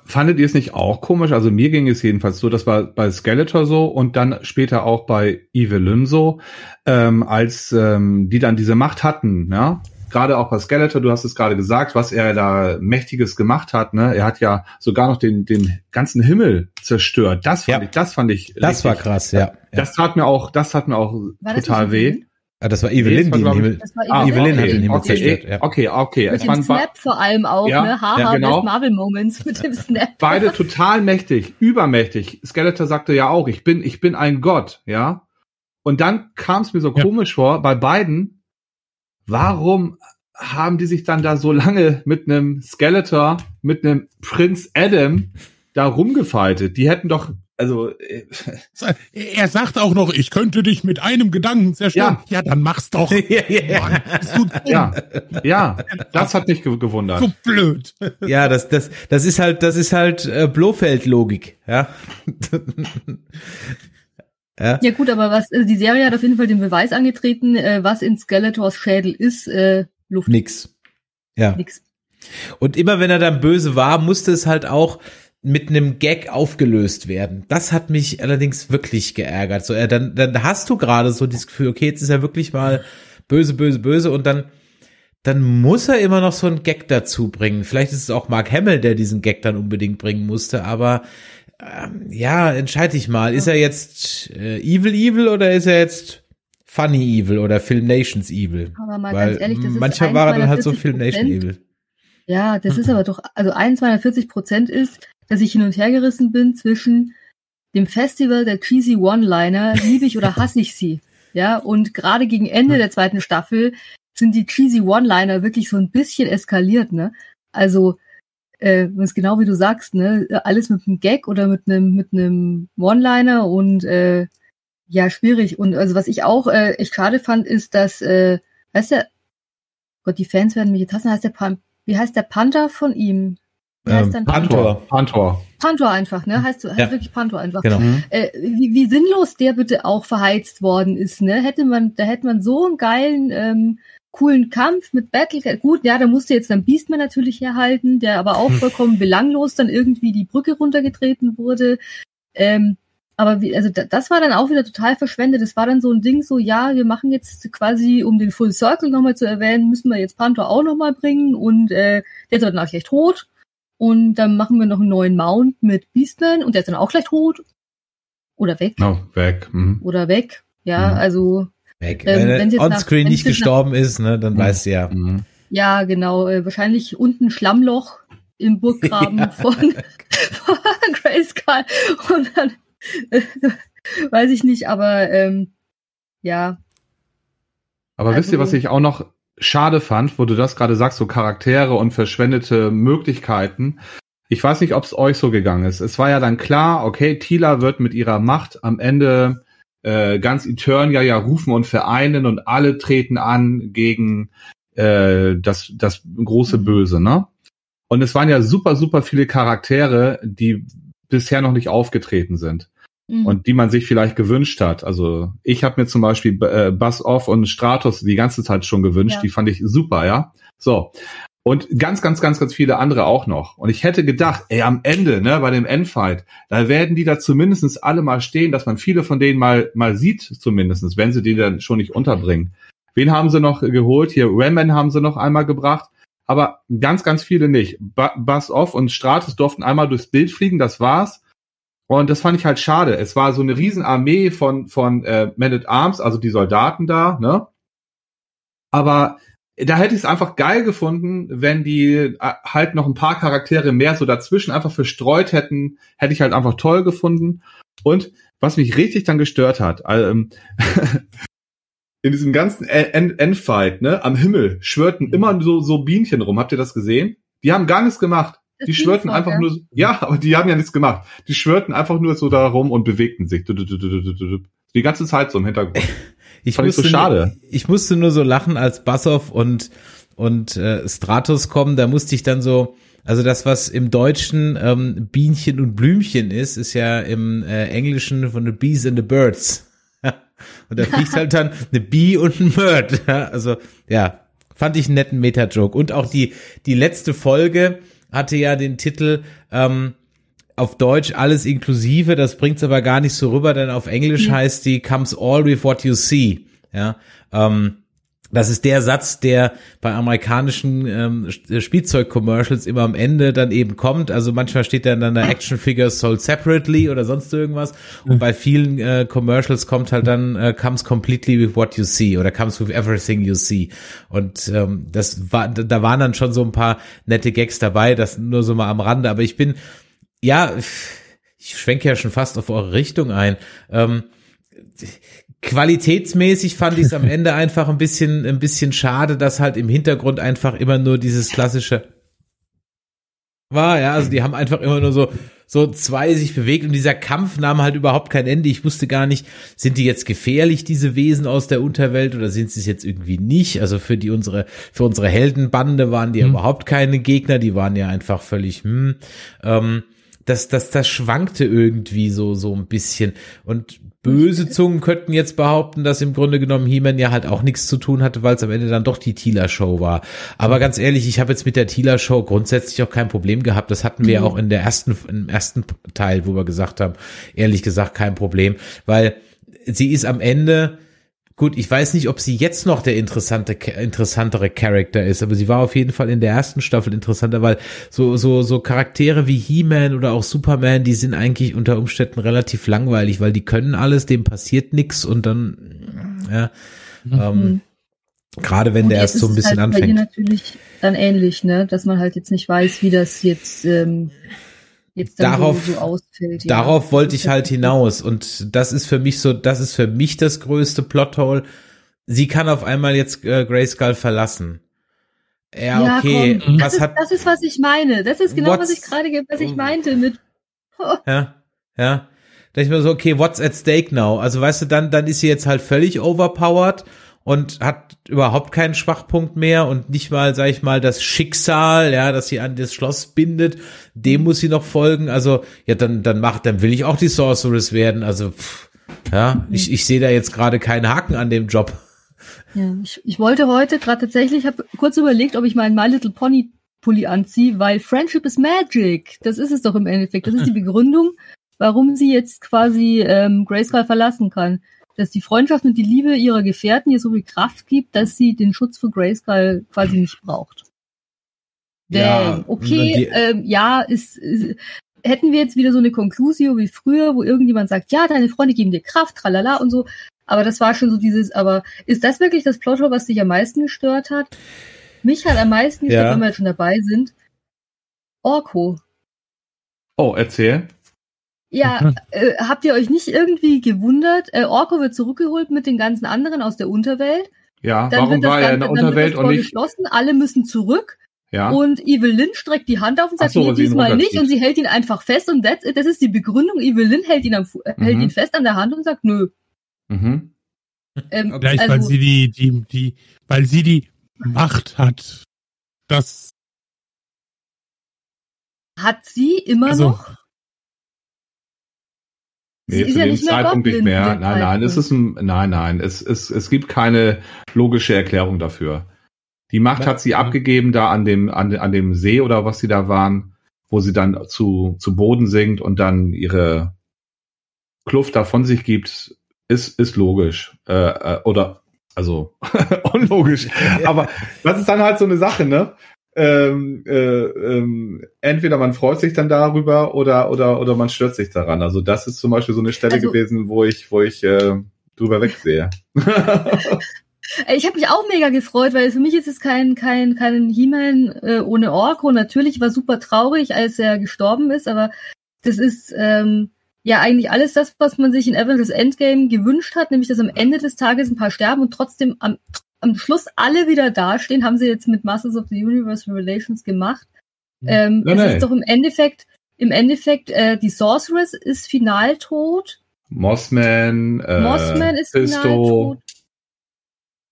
Fandet ihr es nicht auch komisch? Also mir ging es jedenfalls so, das war bei Skeletor so und dann später auch bei Evelyn so, ähm, als ähm, die dann diese Macht hatten, ja, gerade auch bei Skeletor, du hast es gerade gesagt, was er da Mächtiges gemacht hat, ne? Er hat ja sogar noch den, den ganzen Himmel zerstört. Das fand Ja. ich, das fand ich. Das war krass, ja. ja. Das tat mir auch, das hat mir auch War total weh. Evelyn? Ah, das war Nee, Evelyn, das war, die ich- Himmel. Das war Ah, Evelyn hat den Himmel okay, zerstört, ja. Okay, okay. Mit Es dem Snap vor allem auch, Ja, ne? Haha, ja, genau. Marvel Moments mit dem Snap. beide total mächtig, übermächtig. Skeletor sagte ja auch, ich bin, ich bin ein Gott, ja. Und dann kam es mir so Ja. komisch vor, bei beiden, warum haben die sich dann da so lange mit einem Skeletor, mit einem Prinz Adam da rumgefeitet? Die hätten doch, also, äh, Er sagt auch noch, ich könnte dich mit einem Gedanken zerstören. Ja, dann mach's doch. Ja, ja, Mann, bist du dumm. ja, ja, das hat mich ge gewundert. So blöd. ja, das, das, das ist halt, das ist halt äh, Blofeld-Logik, ja. ja. Ja gut, aber was, also die Serie hat auf jeden Fall den Beweis angetreten, äh, was in Skeletors Schädel ist, äh, Luft. Nix. Ja. Nix. Und immer wenn er dann böse war, musste es halt auch mit einem Gag aufgelöst werden. Das hat mich allerdings wirklich geärgert. So, äh, dann, dann hast du gerade so dieses Gefühl, okay, jetzt ist er wirklich mal böse, böse, böse und dann, dann muss er immer noch so einen Gag dazu bringen. Vielleicht ist es auch Mark Hamill, der diesen Gag dann unbedingt bringen musste, aber ähm, ja, entscheide ich mal. Ist er jetzt äh, Evil Evil oder ist er jetzt Funny Evil oder Film Nations Evil? Aber mal Weil ganz ehrlich, das ist manchmal eins war er dann halt so 40%. Film Nation Evil. Ja, das ist aber doch, also eins meiner 40 Prozent ist, dass ich hin und her gerissen bin zwischen dem Festival der cheesy One-Liner, liebe ich oder hasse ich sie. Ja, und gerade gegen Ende der zweiten Staffel sind die cheesy One-Liner wirklich so ein bisschen eskaliert, ne? Also, äh, das ist genau wie du sagst, ne? Alles mit einem Gag oder mit einem, mit einem One-Liner und, äh, ja, schwierig. Und also was ich auch äh, echt schade fand, ist, dass, äh, weißt du, Gott, die Fans werden mich jetzt hassen, heißt der Pan wie heißt der Panther von ihm? Ähm? Pantor. Pantor. Pantor einfach, ne? Heißt, heißt Ja. wirklich Pantor einfach. Genau. Mhm. Äh, wie, wie sinnlos der bitte auch verheizt worden ist, ne? Hätte man, da hätte man so einen geilen, ähm, coolen Kampf mit Battle. Gut, ja, da musste jetzt dann Beastman natürlich herhalten, der aber auch vollkommen belanglos dann irgendwie die Brücke runtergetreten wurde. Ähm, aber wie, also da, das war dann auch wieder total verschwendet. Das war dann so ein Ding, so ja, wir machen jetzt quasi, um den Full Circle nochmal zu erwähnen, müssen wir jetzt Panther auch nochmal bringen und äh, der ist dann auch gleich tot. Und dann machen wir noch einen neuen Mount mit Beastman und der ist dann auch gleich tot. Oder weg. No, weg. Mhm. Oder weg. Ja, Mhm. also, Weg. Ähm, Wenn er onscreen nicht nach- gestorben ist, ne, dann Mhm. weißt du ja. Mhm. ja, genau. Äh, wahrscheinlich unten Schlammloch im Burggraben Ja. von, von Grayskull. Und dann äh, weiß ich nicht, aber ähm, ja. Aber wisst ihr, Also- was ich auch noch schade fand, wo du das gerade sagst, so Charaktere und verschwendete Möglichkeiten. Ich weiß nicht, ob es euch so gegangen ist. Es war ja dann klar, okay, Tila wird mit ihrer Macht am Ende äh, ganz Eternia ja rufen und vereinen und alle treten an gegen äh, das, das große Böse, ne? Und es waren ja super, super viele Charaktere, die bisher noch nicht aufgetreten sind Mhm. und die man sich vielleicht gewünscht hat. Also ich habe mir zum Beispiel äh, Buzz Off und Stratos die ganze Zeit schon gewünscht. Ja. Die fand ich super, ja. So. Und ganz, ganz, ganz, ganz viele andere auch noch. Und ich hätte gedacht, ey, am Ende, ne, bei dem Endfight, da werden die da zumindestens alle mal stehen, dass man viele von denen mal, mal sieht, zumindestens, wenn sie die dann schon nicht unterbringen. Wen haben sie noch geholt? Hier, Ramman haben sie noch einmal gebracht. Aber ganz, ganz viele nicht. Bu- Buzz Off und Stratos durften einmal durchs Bild fliegen, das war's. Und das fand ich halt schade. Es war so eine Riesenarmee von, von äh, Men at Arms, also die Soldaten da, ne? Aber da hätte ich es einfach geil gefunden, wenn die äh, halt noch ein paar Charaktere mehr so dazwischen einfach verstreut hätten, hätte ich halt einfach toll gefunden. Und was mich richtig dann gestört hat, ähm, in diesem ganzen End Endfight, ne, am Himmel schwörten immer so, so Bienchen rum. Habt ihr das gesehen? Die haben gar nichts gemacht. Die schwörten einfach nur, so- ja, aber die haben ja nichts gemacht. Die schwörten einfach nur so da rum und bewegten sich. Die ganze Zeit so im Hintergrund. Ich Fand ich so musste, schade. ich musste nur so lachen, als Bassoff und, und äh, Stratos kommen, da musste ich dann so, also das, was im Deutschen ähm, Bienchen und Blümchen ist, ist ja im äh, Englischen von the Bees and the Birds. und da fliegt halt dann eine Bee und ein Bird. Also, ja, fand ich einen netten Meta-Joke. Und auch die, die letzte Folge hatte ja den Titel, ähm, auf Deutsch alles inklusive, das bringt's aber gar nicht so rüber, denn auf Englisch heißt die Comes all with what you see. Ja, ähm, das ist der Satz, der bei amerikanischen ähm, Spielzeug-Commercials immer am Ende dann eben kommt. Also manchmal steht dann dann der Action Figures sold separately oder sonst irgendwas. Und bei vielen äh, Commercials kommt halt dann äh, comes completely with what you see oder comes with everything you see. Und ähm, das war, da waren dann schon so ein paar nette Gags dabei. Das nur so mal am Rande. Aber ich bin, ja, ich schwenke ja schon fast auf eure Richtung ein. Ähm, qualitätsmäßig fand ich es am Ende einfach ein bisschen, ein bisschen schade, dass halt im Hintergrund einfach immer nur dieses klassische war, ja, also die haben einfach immer nur so, so zwei sich bewegt und dieser Kampf nahm halt überhaupt kein Ende. Ich wusste gar nicht, sind die jetzt gefährlich, diese Wesen aus der Unterwelt oder sind sie es jetzt irgendwie nicht? Also für die unsere, für unsere Heldenbande waren die Hm. überhaupt keine Gegner, die waren ja einfach völlig, hm, ähm, das, das, das schwankte irgendwie so, so ein bisschen. Und böse Zungen könnten jetzt behaupten, dass im Grunde genommen He-Man ja halt auch nichts zu tun hatte, weil es am Ende dann doch die Thieler-Show war. Aber ganz ehrlich, ich habe jetzt mit der Thieler-Show grundsätzlich auch kein Problem gehabt. Das hatten wir ja auch in der ersten, im ersten Teil, wo wir gesagt haben, ehrlich gesagt kein Problem, weil sie ist am Ende, Gut, ich weiß nicht, ob sie jetzt noch der interessante, interessantere Charakter ist, aber sie war auf jeden Fall in der ersten Staffel interessanter, weil so, so, so Charaktere wie He-Man oder auch Superman, die sind eigentlich unter Umständen relativ langweilig, weil die können alles, dem passiert nix und dann, ja, ähm, gerade wenn Und der erst so ein bisschen halt Bei ihr anfängt. natürlich dann ähnlich, ne, dass man halt jetzt nicht weiß, wie das jetzt, ähm, jetzt dann Darauf- so, ausfällt. ja. Darauf wollte ich halt hinaus und das ist für mich so, das ist für mich das größte Plothole. Sie kann auf einmal jetzt äh, Grayskull verlassen. Ja, Ja, okay. komm, Was das, hat ist, das ist, was ich meine. Das ist genau, was ich gerade, ge- was ich meinte mit, Ja, ja. Da ich mir so, okay, what's at stake now? Also weißt du, dann, dann ist sie jetzt halt völlig overpowered und hat überhaupt keinen Schwachpunkt mehr und nicht mal, sag ich mal, das Schicksal, ja, das sie an das Schloss bindet, dem muss sie noch folgen. Also, ja, dann, dann macht, dann will ich auch die Sorceress werden. Also, pff, ja, ich, ich sehe da jetzt gerade keinen Haken an dem Job. Ja, ich, ich wollte heute gerade tatsächlich, ich habe kurz überlegt, ob ich meinen My Little Pony Pulli anziehe, weil Friendship is Magic. Das ist es doch im Endeffekt. Das ist die Begründung, warum sie jetzt quasi ähm, Grayskull verlassen kann. Dass die Freundschaft und die Liebe ihrer Gefährten ihr so viel Kraft gibt, dass sie den Schutz von Grayskull quasi nicht braucht. Ja, Damn. okay, die- ähm, ja, ist, ist hätten wir jetzt wieder so eine Conclusio wie früher, wo irgendjemand sagt, ja, deine Freunde geben dir Kraft, tralala und so. Aber das war schon so dieses, aber ist das wirklich das Plothole, was dich am meisten gestört hat? Mich hat am meisten gestört, Ja. wenn wir jetzt schon dabei sind. Orko. Oh, erzähl. Ja, äh, habt ihr euch nicht irgendwie gewundert? Äh, Orko wird zurückgeholt mit den ganzen anderen aus der Unterwelt. Ja, Dann warum das war er in der dann Unterwelt das und nicht? geschlossen, alle müssen zurück. Ja. Und Evelyn streckt die Hand auf und sagt, so, nee, weil diesmal nicht. Und sie hält ihn einfach fest und that's it. das ist die Begründung. Evelyn hält ihn, am, äh, hält Mhm. ihn fest an der Hand und sagt, nö. Mhm. Ähm, Vielleicht, weil also, sie die, die, die, weil sie die Macht hat. Das, hat sie immer Also, noch? Nee, zu ja dem nicht mehr Zeitpunkt nicht Goblin mehr. zu dem Nein, nein, es ist ein, nein, nein, es, es, es gibt keine logische Erklärung dafür. Die Macht hat sie abgegeben da an dem, an, an dem See oder was sie da waren, wo sie dann zu, zu Boden sinkt und dann ihre Kluft da von sich gibt, ist, ist logisch. Äh, äh, oder, also, unlogisch. Aber das ist dann halt so eine Sache, ne? Ähm, äh, ähm, entweder man freut sich dann darüber oder oder oder man stört sich daran. Also das ist zum Beispiel so eine Stelle Also- gewesen, wo ich wo ich äh, drüber wegsehe. Ich habe mich auch mega gefreut, weil für mich ist es kein kein kein He-Man äh, ohne Orko. Natürlich war super traurig, als er gestorben ist, aber das ist ähm, ja eigentlich alles das, was man sich in Avengers Endgame gewünscht hat, nämlich dass am Ende des Tages ein paar sterben und trotzdem am am Schluss alle wieder dastehen, haben sie jetzt mit Masters of the Universe Revelations gemacht. Ähm, Nein, es nein. ist doch im Endeffekt im Endeffekt äh, die Sorceress ist final tot, Mossman, äh, Mossman ist final Pisto, tot.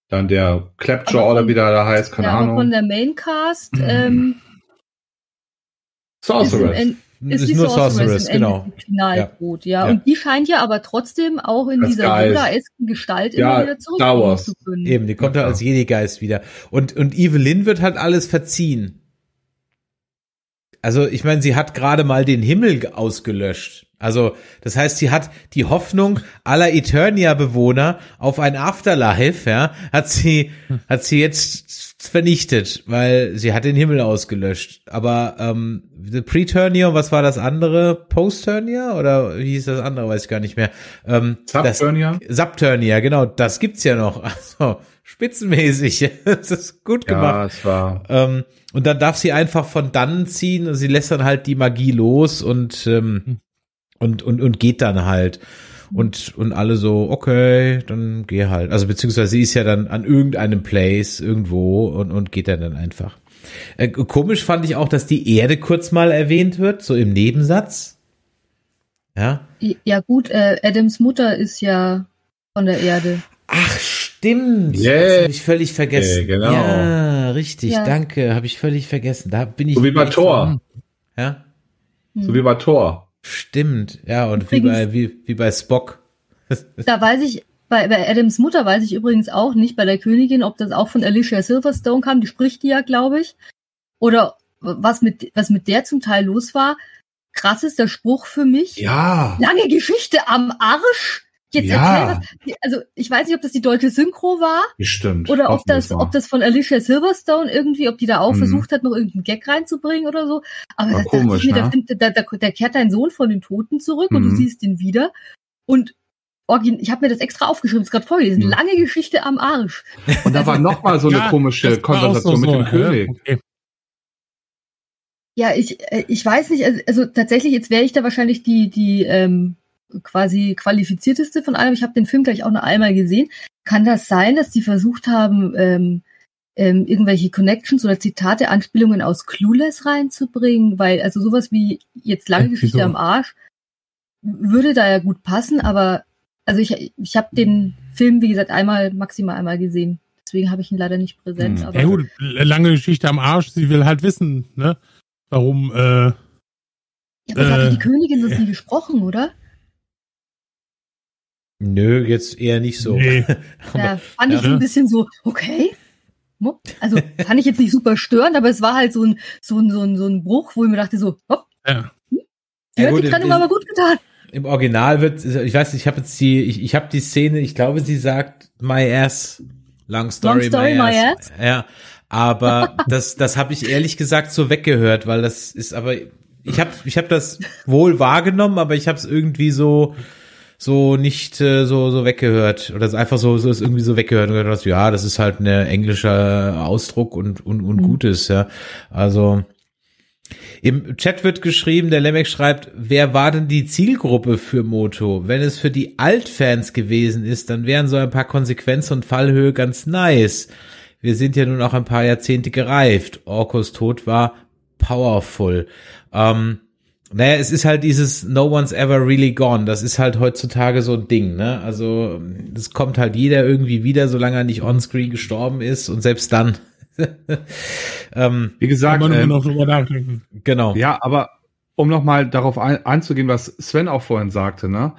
dann der Clapjaw oder wie der da heißt, keine ja, aber von Ahnung. der Maincast ähm, Sorceress. Ist, ist die nur Sorceress, Sorceress, im genau. Final Ja. ja. Ja. Und die scheint ja aber trotzdem auch in Das dieser. Yoda-esken Gestalt Ja, immer wieder zurückkommen zu können. Eben, die kommt Ja, als Jedi-Geist wieder. Und, und Evelyn wird halt alles verziehen. also ich meine, sie hat gerade mal den Himmel ausgelöscht. Also, das heißt, sie hat die Hoffnung aller Eternia-Bewohner auf ein Afterlife, ja, hat sie, hat sie jetzt vernichtet, weil sie hat den Himmel ausgelöscht. Aber ähm, The Preturnia und was war das andere? Post-Turnia oder wie hieß das andere? Weiß ich gar nicht mehr. Ähm, Subturnia? Das, Subturnia, genau, das gibt's ja noch. Also spitzenmäßig. das ist gut gemacht. Ja, es war. Ähm, und dann darf sie einfach von dann ziehen und sie lässt dann halt die Magie los und ähm, und und und geht dann halt und und alle so okay dann geh halt also beziehungsweise sie ist ja dann an irgendeinem Place irgendwo und und geht dann dann einfach äh, komisch fand ich auch dass die Erde kurz mal erwähnt wird so im Nebensatz ja Ja gut, äh, Adams Mutter ist ja von der Erde. ach stimmt Yeah. das habe ich völlig vergessen Yeah, genau. ja richtig Ja. danke habe ich völlig vergessen da bin ich So wie bei Thor. ja So wie bei Thor. Stimmt, ja, und wie Übrigens- bei, wie, wie bei Spock. Da weiß ich, bei, bei Adams Mutter weiß ich übrigens auch nicht, bei der Königin, ob das auch von Alicia Silverstone kam, die spricht die ja, glaube ich. Oder was mit, was mit der zum Teil los war. Krass ist der Spruch für mich. Ja. Lange Geschichte am Arsch. Jetzt Ja. erzähl was. Also ich weiß nicht, ob das die deutsche Synchro war Bestimmt. oder ob das, ob das von Alicia Silverstone irgendwie, ob die da auch Mhm. versucht hat, noch irgendeinen Gag reinzubringen oder so. Aber War da dachte komisch, ich mir, ne? da, da, da, da kehrt dein Sohn von den Toten zurück und du Mhm. siehst ihn wieder. Und origin- ich habe mir das extra aufgeschrieben, ist gerade vorgelesen. Mhm. Lange Geschichte am Arsch. Und da war noch mal so eine Ja, komische das Konversation so mit dem so, König. Ja, okay. Ja, ich, äh, ich weiß nicht, also, also tatsächlich, jetzt wäre ich da wahrscheinlich die, die ähm, quasi qualifizierteste von allem. Ich habe den Film gleich auch noch einmal gesehen. Kann das sein, dass die versucht haben, ähm, ähm, irgendwelche Connections oder Zitate, Anspielungen aus Clueless reinzubringen? Weil, also sowas wie jetzt lange Äh, Geschichte wieso? am Arsch würde da ja gut passen, aber also ich, ich habe den Film, wie gesagt, einmal, maximal einmal gesehen. Deswegen habe ich ihn leider nicht präsent. Hm. Aber Ja gut, lange Geschichte am Arsch. Sie will halt wissen, ne, warum. Äh, Ja, aber Äh, die Königin das nie gesprochen, oder? Nö, jetzt eher nicht so. Nee. Ja, fand ich Ja, so ein ne? bisschen so, okay. Also fand ich jetzt nicht super störend, aber es war halt so ein, so ein, so ein, so ein Bruch, wo ich mir dachte so, hopp, ja. die Ja, hat die Trennung das- aber gut getan. Im Original wird, ich weiß, ich habe jetzt die, ich, ich habe die Szene, ich glaube, sie sagt my ass, long story, Long story, my, my ass. Ja, aber das, das habe ich ehrlich gesagt so weggehört, weil das ist aber, ich habe, ich habe das wohl wahrgenommen, aber ich habe es irgendwie so, so nicht äh, so so weggehört oder es einfach so so ist irgendwie so weggehört und gedacht, ja, das ist halt ein englischer Ausdruck und und, und Mhm. Gutes, ja. Also im Chat wird geschrieben, der Lemek schreibt, wer war denn die Zielgruppe für Moto? Wenn es für die Altfans gewesen ist, dann wären so ein paar Konsequenz und Fallhöhe ganz nice. Wir sind ja nun auch ein paar Jahrzehnte gereift. Orkos Tod war powerful. Ähm, naja, es ist halt dieses No one's ever really gone. Das ist halt heutzutage so ein Ding, ne? Also, das kommt halt jeder irgendwie wieder, solange er nicht onscreen gestorben ist und selbst dann. ähm, Wie Kann gesagt, man nur ähm, noch drüber nachdenken. genau. Ja, aber um nochmal darauf ein, einzugehen, was Sven auch vorhin sagte, ne?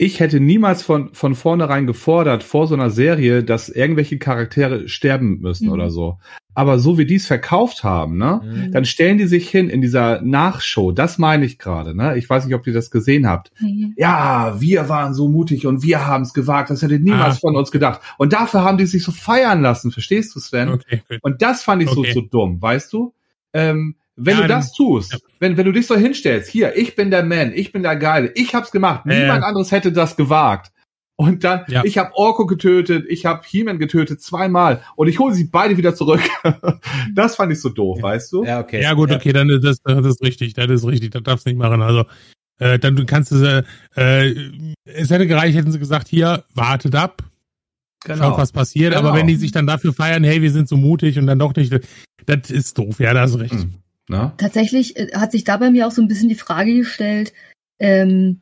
Ich hätte niemals von, von vornherein gefordert, vor so einer Serie, dass irgendwelche Charaktere sterben müssen Mhm. oder so. Aber so wie die es verkauft haben, ne? Mhm. Dann stellen die sich hin in dieser Nachshow. Das meine ich gerade, ne? Ich weiß nicht, ob ihr das gesehen habt. Ja, wir waren so mutig und wir haben es gewagt. Das hätte niemals Ah. von uns gedacht. Und dafür haben die sich so feiern lassen. Verstehst du, Sven? Okay. Und das fand ich Okay. so, so dumm, weißt du? Ähm, wenn Ja, du das tust, ja. wenn, wenn du dich so hinstellst, hier, ich bin der Man, ich bin der Geile, ich hab's gemacht, Ja, niemand anderes hätte das gewagt. Und dann, Ja. ich habe Orko getötet, ich habe He-Man getötet, zweimal. Und ich hole sie beide wieder zurück. das fand ich so doof, weißt du? Ja, okay. Ja gut, okay, dann ist das, das ist richtig, das ist richtig, das darfst du nicht machen. Also äh, dann du kannst es, äh, äh, es hätte gereicht, hätten sie gesagt, hier, wartet ab, schaut, was passiert. Genau. Aber wenn die sich dann dafür feiern, hey, wir sind so mutig und dann doch nicht, das ist doof, ja, da hast du recht. Hm. Na? Tatsächlich äh, hat sich da bei mir auch so ein bisschen die Frage gestellt, ähm,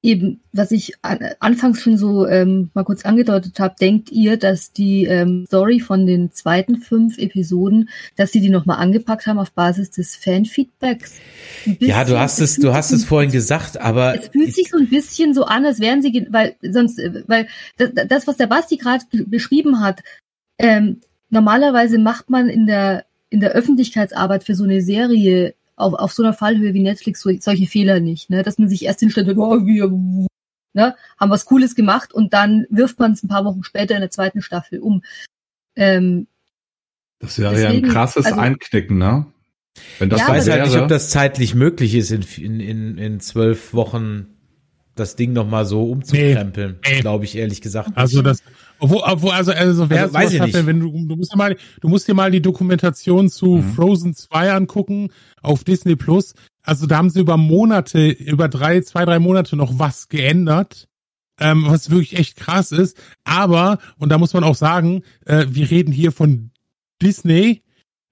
eben, was ich an, anfangs schon so ähm, mal kurz angedeutet habe, denkt ihr, dass die ähm, Story von den zweiten fünf Episoden, dass sie die nochmal angepackt haben auf Basis des Fanfeedbacks? Ja, du hast es, du hast es vorhin gesagt, aber es fühlt sich so ein bisschen so an, als wären sie, weil sonst, äh, weil das, das was der Basti gerade be- beschrieben hat, ähm, normalerweise macht man in der in der Öffentlichkeitsarbeit für so eine Serie auf, auf so einer Fallhöhe wie Netflix so, solche Fehler nicht, ne? Dass man sich erst hinstellt, oh, wir, ne? haben was Cooles gemacht und dann wirft man es ein paar Wochen später in der zweiten Staffel um. Ähm, Das wäre Deswegen, ja ein krasses also- Einknicken, ne? Wenn das Ja, Ich weiß halt nicht, ob das zeitlich möglich ist, in, in, in, in zwölf Wochen das Ding nochmal so umzukrempeln. Nee. Glaube ich ehrlich gesagt. Also das, obwohl, obwohl also, also wer Also, weiß ich nicht. wenn du, du musst dir mal, du musst dir mal die Dokumentation zu Mhm. Frozen 2 angucken auf Disney Plus. Also da haben sie über Monate, über drei, zwei, drei Monate noch was geändert, ähm, was wirklich echt krass ist. Aber, und da muss man auch sagen, äh, wir reden hier von Disney,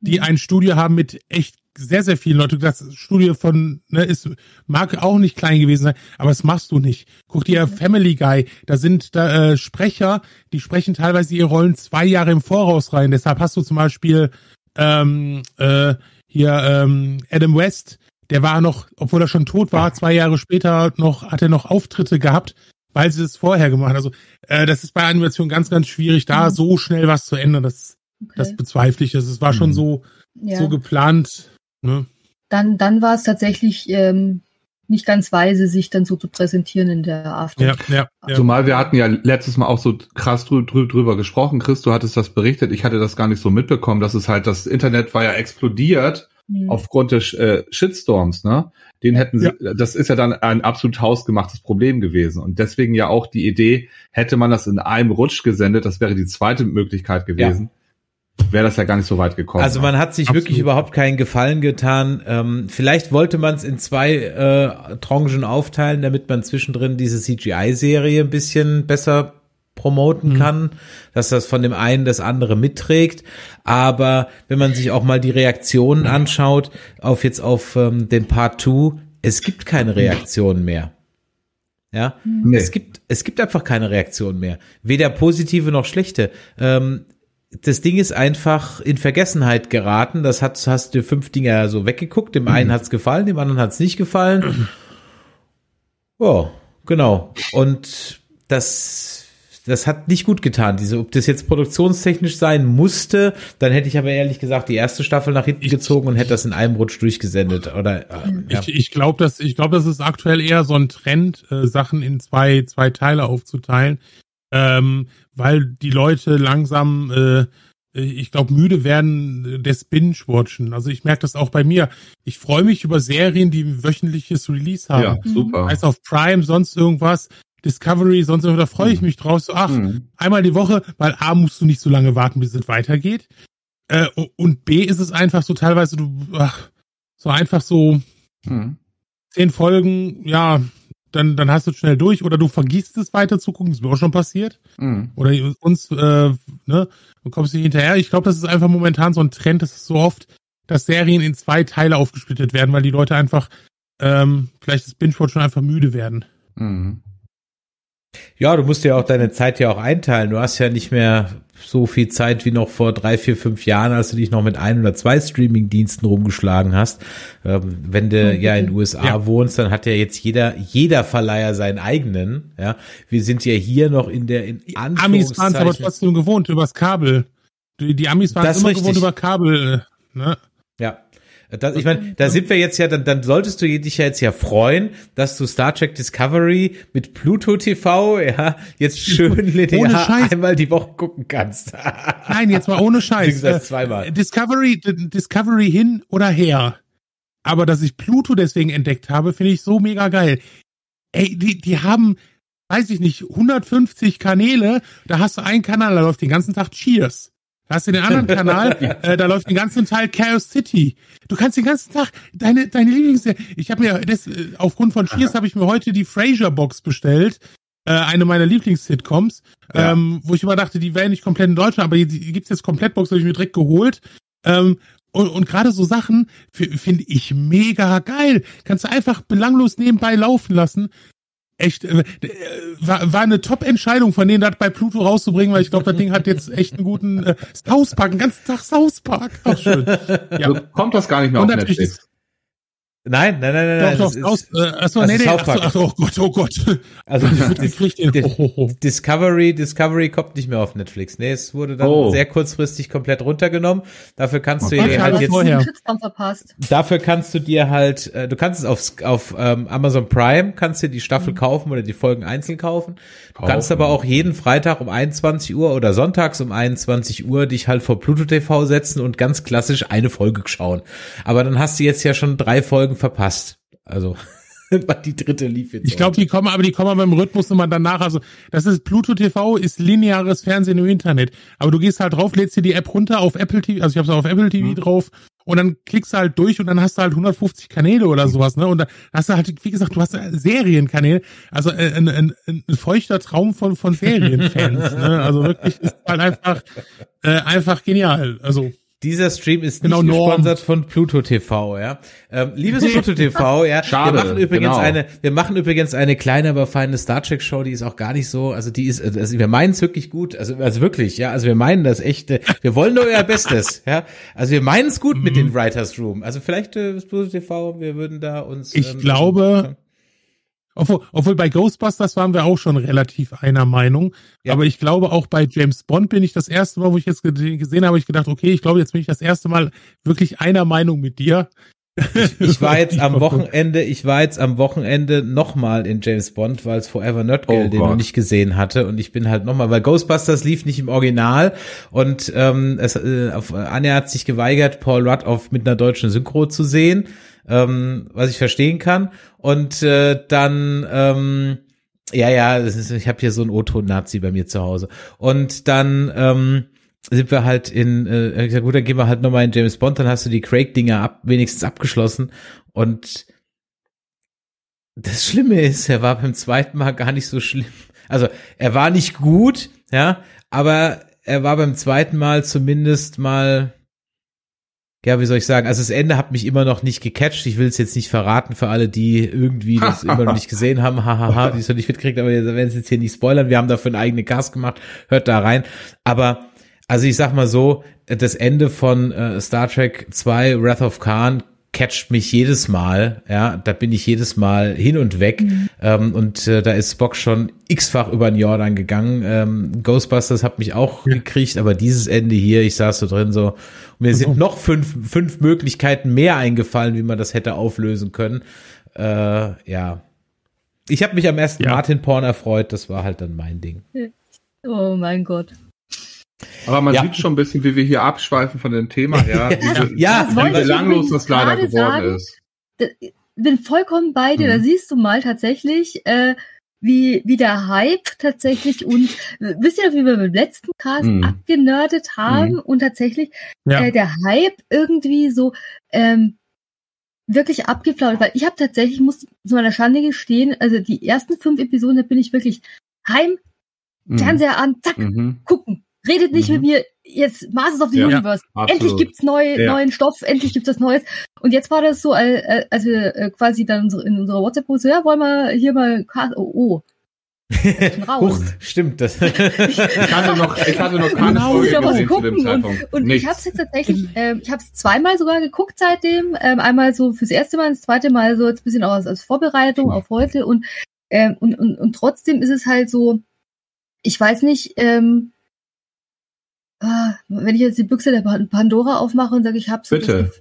die ein Studio haben mit echt sehr, sehr vielen Leuten. Das Studio von, ne, ist, mag auch nicht klein gewesen sein, aber das machst du nicht. Guck dir Family Guy, da sind da äh, Sprecher, die sprechen teilweise ihre Rollen zwei Jahre im Voraus rein. Deshalb hast du zum Beispiel ähm, äh, hier ähm, Adam West, der war noch, obwohl er schon tot war, zwei Jahre später noch, hat er noch Auftritte gehabt, weil sie es vorher gemacht haben. Also äh, das ist bei Animation ganz, ganz schwierig, da Mhm. so schnell was zu ändern. Das, okay. das bezweifle ich. Das es war schon Mhm. so, ja. so geplant. Ne? dann, dann war es tatsächlich ähm, nicht ganz weise, sich dann so zu präsentieren in der After. Ja, ja, ja. Zumal wir hatten ja letztes Mal auch so krass drü drü drüber gesprochen. Chris, du hattest das berichtet. Ich hatte das gar nicht so mitbekommen. dass es halt, das Internet war ja explodiert Mhm. aufgrund des äh, Shitstorms, ne? Den hätten sie, das ist ja dann ein absolut hausgemachtes Problem gewesen. Und deswegen ja auch die Idee, hätte man das in einem Rutsch gesendet, das wäre die zweite Möglichkeit gewesen, wäre das ja gar nicht so weit gekommen. Also man hat sich Absolut. wirklich überhaupt keinen Gefallen getan. Ähm, vielleicht wollte man es in zwei äh, Tranchen aufteilen, damit man zwischendrin diese CGI-Serie ein bisschen besser promoten Mhm. kann, dass das von dem einen das andere mitträgt. Aber wenn man sich auch mal die Reaktionen anschaut, auf jetzt auf ähm, den Part 2, es gibt keine Reaktionen mehr. Ja, Nee. es gibt, es gibt einfach keine Reaktion mehr. Weder positive noch schlechte. Ähm, das Ding ist einfach in Vergessenheit geraten. Das hat, hast du fünf Dinger so weggeguckt. Dem einen hat's gefallen, dem anderen hat's nicht gefallen. Ja, genau. Und das, das hat nicht gut getan. Diese, ob das jetzt produktionstechnisch sein musste, dann hätte ich aber ehrlich gesagt die erste Staffel nach hinten gezogen und hätte das in einem Rutsch durchgesendet. Oder äh, ja. Ich, ich glaube, dass ich glaube, das ist aktuell eher so ein Trend, äh, Sachen in zwei zwei Teile aufzuteilen, ähm, weil die Leute langsam, äh, ich glaube, müde werden des Binge-Watchen. Also ich merke das auch bei mir. Ich freue mich über Serien, die ein wöchentliches Release haben. ja, super. Heißt auf Prime, sonst irgendwas, Discovery, sonst irgendwas, da freue ich Mhm. mich drauf. So, ach, Mhm. einmal die Woche, weil A musst du nicht so lange warten, bis es weitergeht. Äh, und B ist es einfach so teilweise, du, ach, so einfach so Mhm. zehn Folgen, ja, dann, dann hast du es schnell durch oder du vergisst es weiter zu gucken, ist mir auch schon passiert. Mhm. Oder uns, äh, ne, du kommst nicht hinterher. Ich glaube, das ist einfach momentan so ein Trend, das ist so oft, dass Serien in zwei Teile aufgesplittet werden, weil die Leute einfach, ähm, vielleicht das Binge-Watch schon einfach müde werden. Mhm. Ja, du musst ja auch deine Zeit ja auch einteilen. Du hast ja nicht mehr so viel Zeit wie noch vor drei, vier, fünf Jahren, als du dich noch mit ein oder zwei Streaming-Diensten rumgeschlagen hast. Ähm, wenn du Mhm. ja in den USA Ja. wohnst, dann hat ja jetzt jeder, jeder Verleiher seinen eigenen. Ja, wir sind ja hier noch in der, in Amis waren es aber trotzdem gewohnt, übers Kabel. Die, die Amis waren immer ist gewohnt richtig. über Kabel, äh, ne? Ja. Das, ich meine, da sind wir jetzt ja, dann, dann solltest du dich ja jetzt ja freuen, dass du Star Trek Discovery mit Pluto TV, ja, jetzt schön linear einmal die Woche gucken kannst. Nein, jetzt mal ohne Scheiß. Wie gesagt, Äh, zweimal. Discovery, Discovery hin oder her. Aber dass ich Pluto deswegen entdeckt habe, finde ich so mega geil. Ey, die, die haben, weiß ich nicht, 150 Kanäle. Da hast du einen Kanal, da läuft den ganzen Tag Cheers. Da hast du den anderen Kanal, äh, da läuft den ganzen Teil Chaos City. Du kannst den ganzen Tag deine deine Lieblings. Ich habe mir das äh, aufgrund von Cheers habe ich mir heute die Fraser Box bestellt, äh, eine meiner Lieblings-Sitcoms, Ja. ähm, wo ich immer dachte, die wären nicht komplett in Deutschland, aber die, die gibt's jetzt Komplettbox, habe ich mir direkt geholt. Ähm, und, und gerade so Sachen finde ich mega geil. Kannst du einfach belanglos nebenbei laufen lassen. Echt, äh, äh, war, war eine Top-Entscheidung von denen, das bei Pluto rauszubringen, weil ich glaube, das Ding hat jetzt echt einen guten äh, South Park, einen ganzen Tag South Park. Auch schön. Ja. Also kommt das gar nicht mehr Und auf Netflix. Nein, nein, nein, nein. nein Doch, das doch, ist- aus, äh, achso, also nee, nee, achso, achso, oh Gott, oh Gott. Also Oh, oh, oh. Discovery, Discovery kommt nicht mehr auf Netflix. Nee, es wurde dann Oh. sehr kurzfristig komplett runtergenommen. Dafür kannst du Okay. dir halt jetzt, dafür kannst du dir halt, äh, du kannst es auf, auf ähm, Amazon Prime, kannst dir die Staffel kaufen oder die Folgen einzeln kaufen. Du kannst Kaufen. aber auch jeden Freitag um 21 Uhr oder sonntags um 21 Uhr dich halt vor Pluto TV setzen und ganz klassisch eine Folge schauen. Aber dann hast du jetzt ja schon drei Folgen verpasst. Also, weil die dritte lief jetzt. Ich glaube, die kommen, aber die kommen aber im Rhythmus immer danach. Also, das ist Pluto TV, ist lineares Fernsehen im Internet. Aber du gehst halt drauf, lädst dir die App runter auf Apple TV, also ich habe es auf Apple TV Mhm. drauf und dann klickst du halt durch und dann hast du halt 150 Kanäle oder sowas, ne? Und dann hast du halt, wie gesagt, du hast Serienkanäle, also äh, ein, ein, ein, ein feuchter Traum von von Serienfans, ne? Also wirklich ist halt einfach äh, einfach genial. Also Dieser Stream ist Genau, nicht Norm. gesponsert von Pluto TV, ja. Ähm, liebes Pluto TV, ja. Schade, wir machen übrigens genau. eine, wir machen übrigens eine kleine, aber feine Star Trek Show, die ist auch gar nicht so, also die ist, also wir meinen es wirklich gut, also, also wirklich, ja, also wir meinen das echt, äh, wir wollen nur euer Bestes, ja. Also wir meinen es gut mit Mhm. den Writers Room. Also vielleicht äh, Pluto TV, wir würden da uns. Ich ähm, glaube- Obwohl, obwohl bei Ghostbusters waren wir auch schon relativ einer Meinung. Ja. Aber ich glaube auch bei James Bond bin ich das erste Mal, wo ich jetzt ge- gesehen habe, ich gedacht, okay, ich glaube, jetzt bin ich das erste Mal wirklich einer Meinung mit dir. Ich war jetzt am Wochenende, ich war jetzt am Wochenende nochmal in James Bond, weil es Forever Not Girl Oh den ich nicht gesehen hatte und ich bin halt nochmal, weil Ghostbusters lief nicht im Original und ähm, es, äh, auf, Anja hat sich geweigert, Paul Rudd auf mit einer deutschen Synchro zu sehen, ähm, was ich verstehen kann und äh, dann ähm, ja, ja, ist, ich habe hier so einen O-Ton-Nazi bei mir zu Hause. Und dann ähm, sind wir halt in, äh, ich gesagt, gut, dann gehen wir halt nochmal in James Bond, dann hast du die Craig-Dinger ab, wenigstens abgeschlossen. Und das Schlimme ist, er war beim zweiten Mal gar nicht so schlimm. Also er war nicht gut, ja, aber er war beim zweiten Mal zumindest mal, ja, wie soll ich sagen, also das Ende hat mich immer noch nicht gecatcht. Ich will es jetzt nicht verraten für alle, die irgendwie das immer noch nicht gesehen haben, hahaha, die es noch nicht mitkriegt, aber wir werden es jetzt hier nicht spoilern. Wir haben dafür einen eigenen Cast gemacht, hört da rein. Aber also ich sag mal so, das Ende von äh, Star Trek 2 Wrath of Khan catcht mich jedes Mal, ja, da bin ich jedes Mal hin und weg ähm, und äh, da ist Spock schon x-fach über den Jordan gegangen. Ähm, Ghostbusters hat mich auch gekriegt, aber dieses Ende hier, ich saß so drin so, und mir sind noch fünf, fünf Möglichkeiten mehr eingefallen, wie man das hätte auflösen können. Äh, ja. Ich habe mich am ersten Ja. Martin-Porn erfreut, das war halt dann mein Ding. Oh mein Gott. Aber man Ja. sieht schon ein bisschen, wie wir hier abschweifen von dem Thema her. Ja, wie wollte ich belanglos das leider geworden sagen. ist. Bin vollkommen bei dir. Mhm. Da siehst du mal tatsächlich, äh, wie, wie der Hype tatsächlich und wisst ihr noch, wie wir beim letzten Cast Mhm. abgenördet haben Mhm. und tatsächlich Ja. äh, der Hype irgendwie so ähm, wirklich abgeflaut, weil ich habe tatsächlich, muss zu meiner Schande gestehen, also die ersten fünf Episoden, da bin ich wirklich heim, Mhm. Fernseher an, zack, Mhm. gucken. Redet nicht Mhm. mit mir, jetzt Masters of the Ja, Universe. absolut. Endlich gibt's neu, Ja. neuen Stoff, endlich gibt's was Neues. Und jetzt war das so, äh, äh, als wir äh, quasi dann in unserer WhatsApp-Gruppe so, ja, wollen wir hier mal, oh, oh. Huch, stimmt das. Ich hatte noch, ich hatte noch keine Genau, Folge gesehen zu dem Zeitpunkt. Und, und ich habe es jetzt tatsächlich, ähm, ich habe es zweimal sogar geguckt seitdem. Ähm, einmal so fürs erste Mal, das zweite Mal so jetzt ein bisschen auch als, als Vorbereitung auf heute. Und, ähm, und, und, und trotzdem ist es halt so, ich weiß nicht, ähm, wenn ich jetzt die Büchse der Pan- Pandora aufmache und sage, ich habe so Bitte.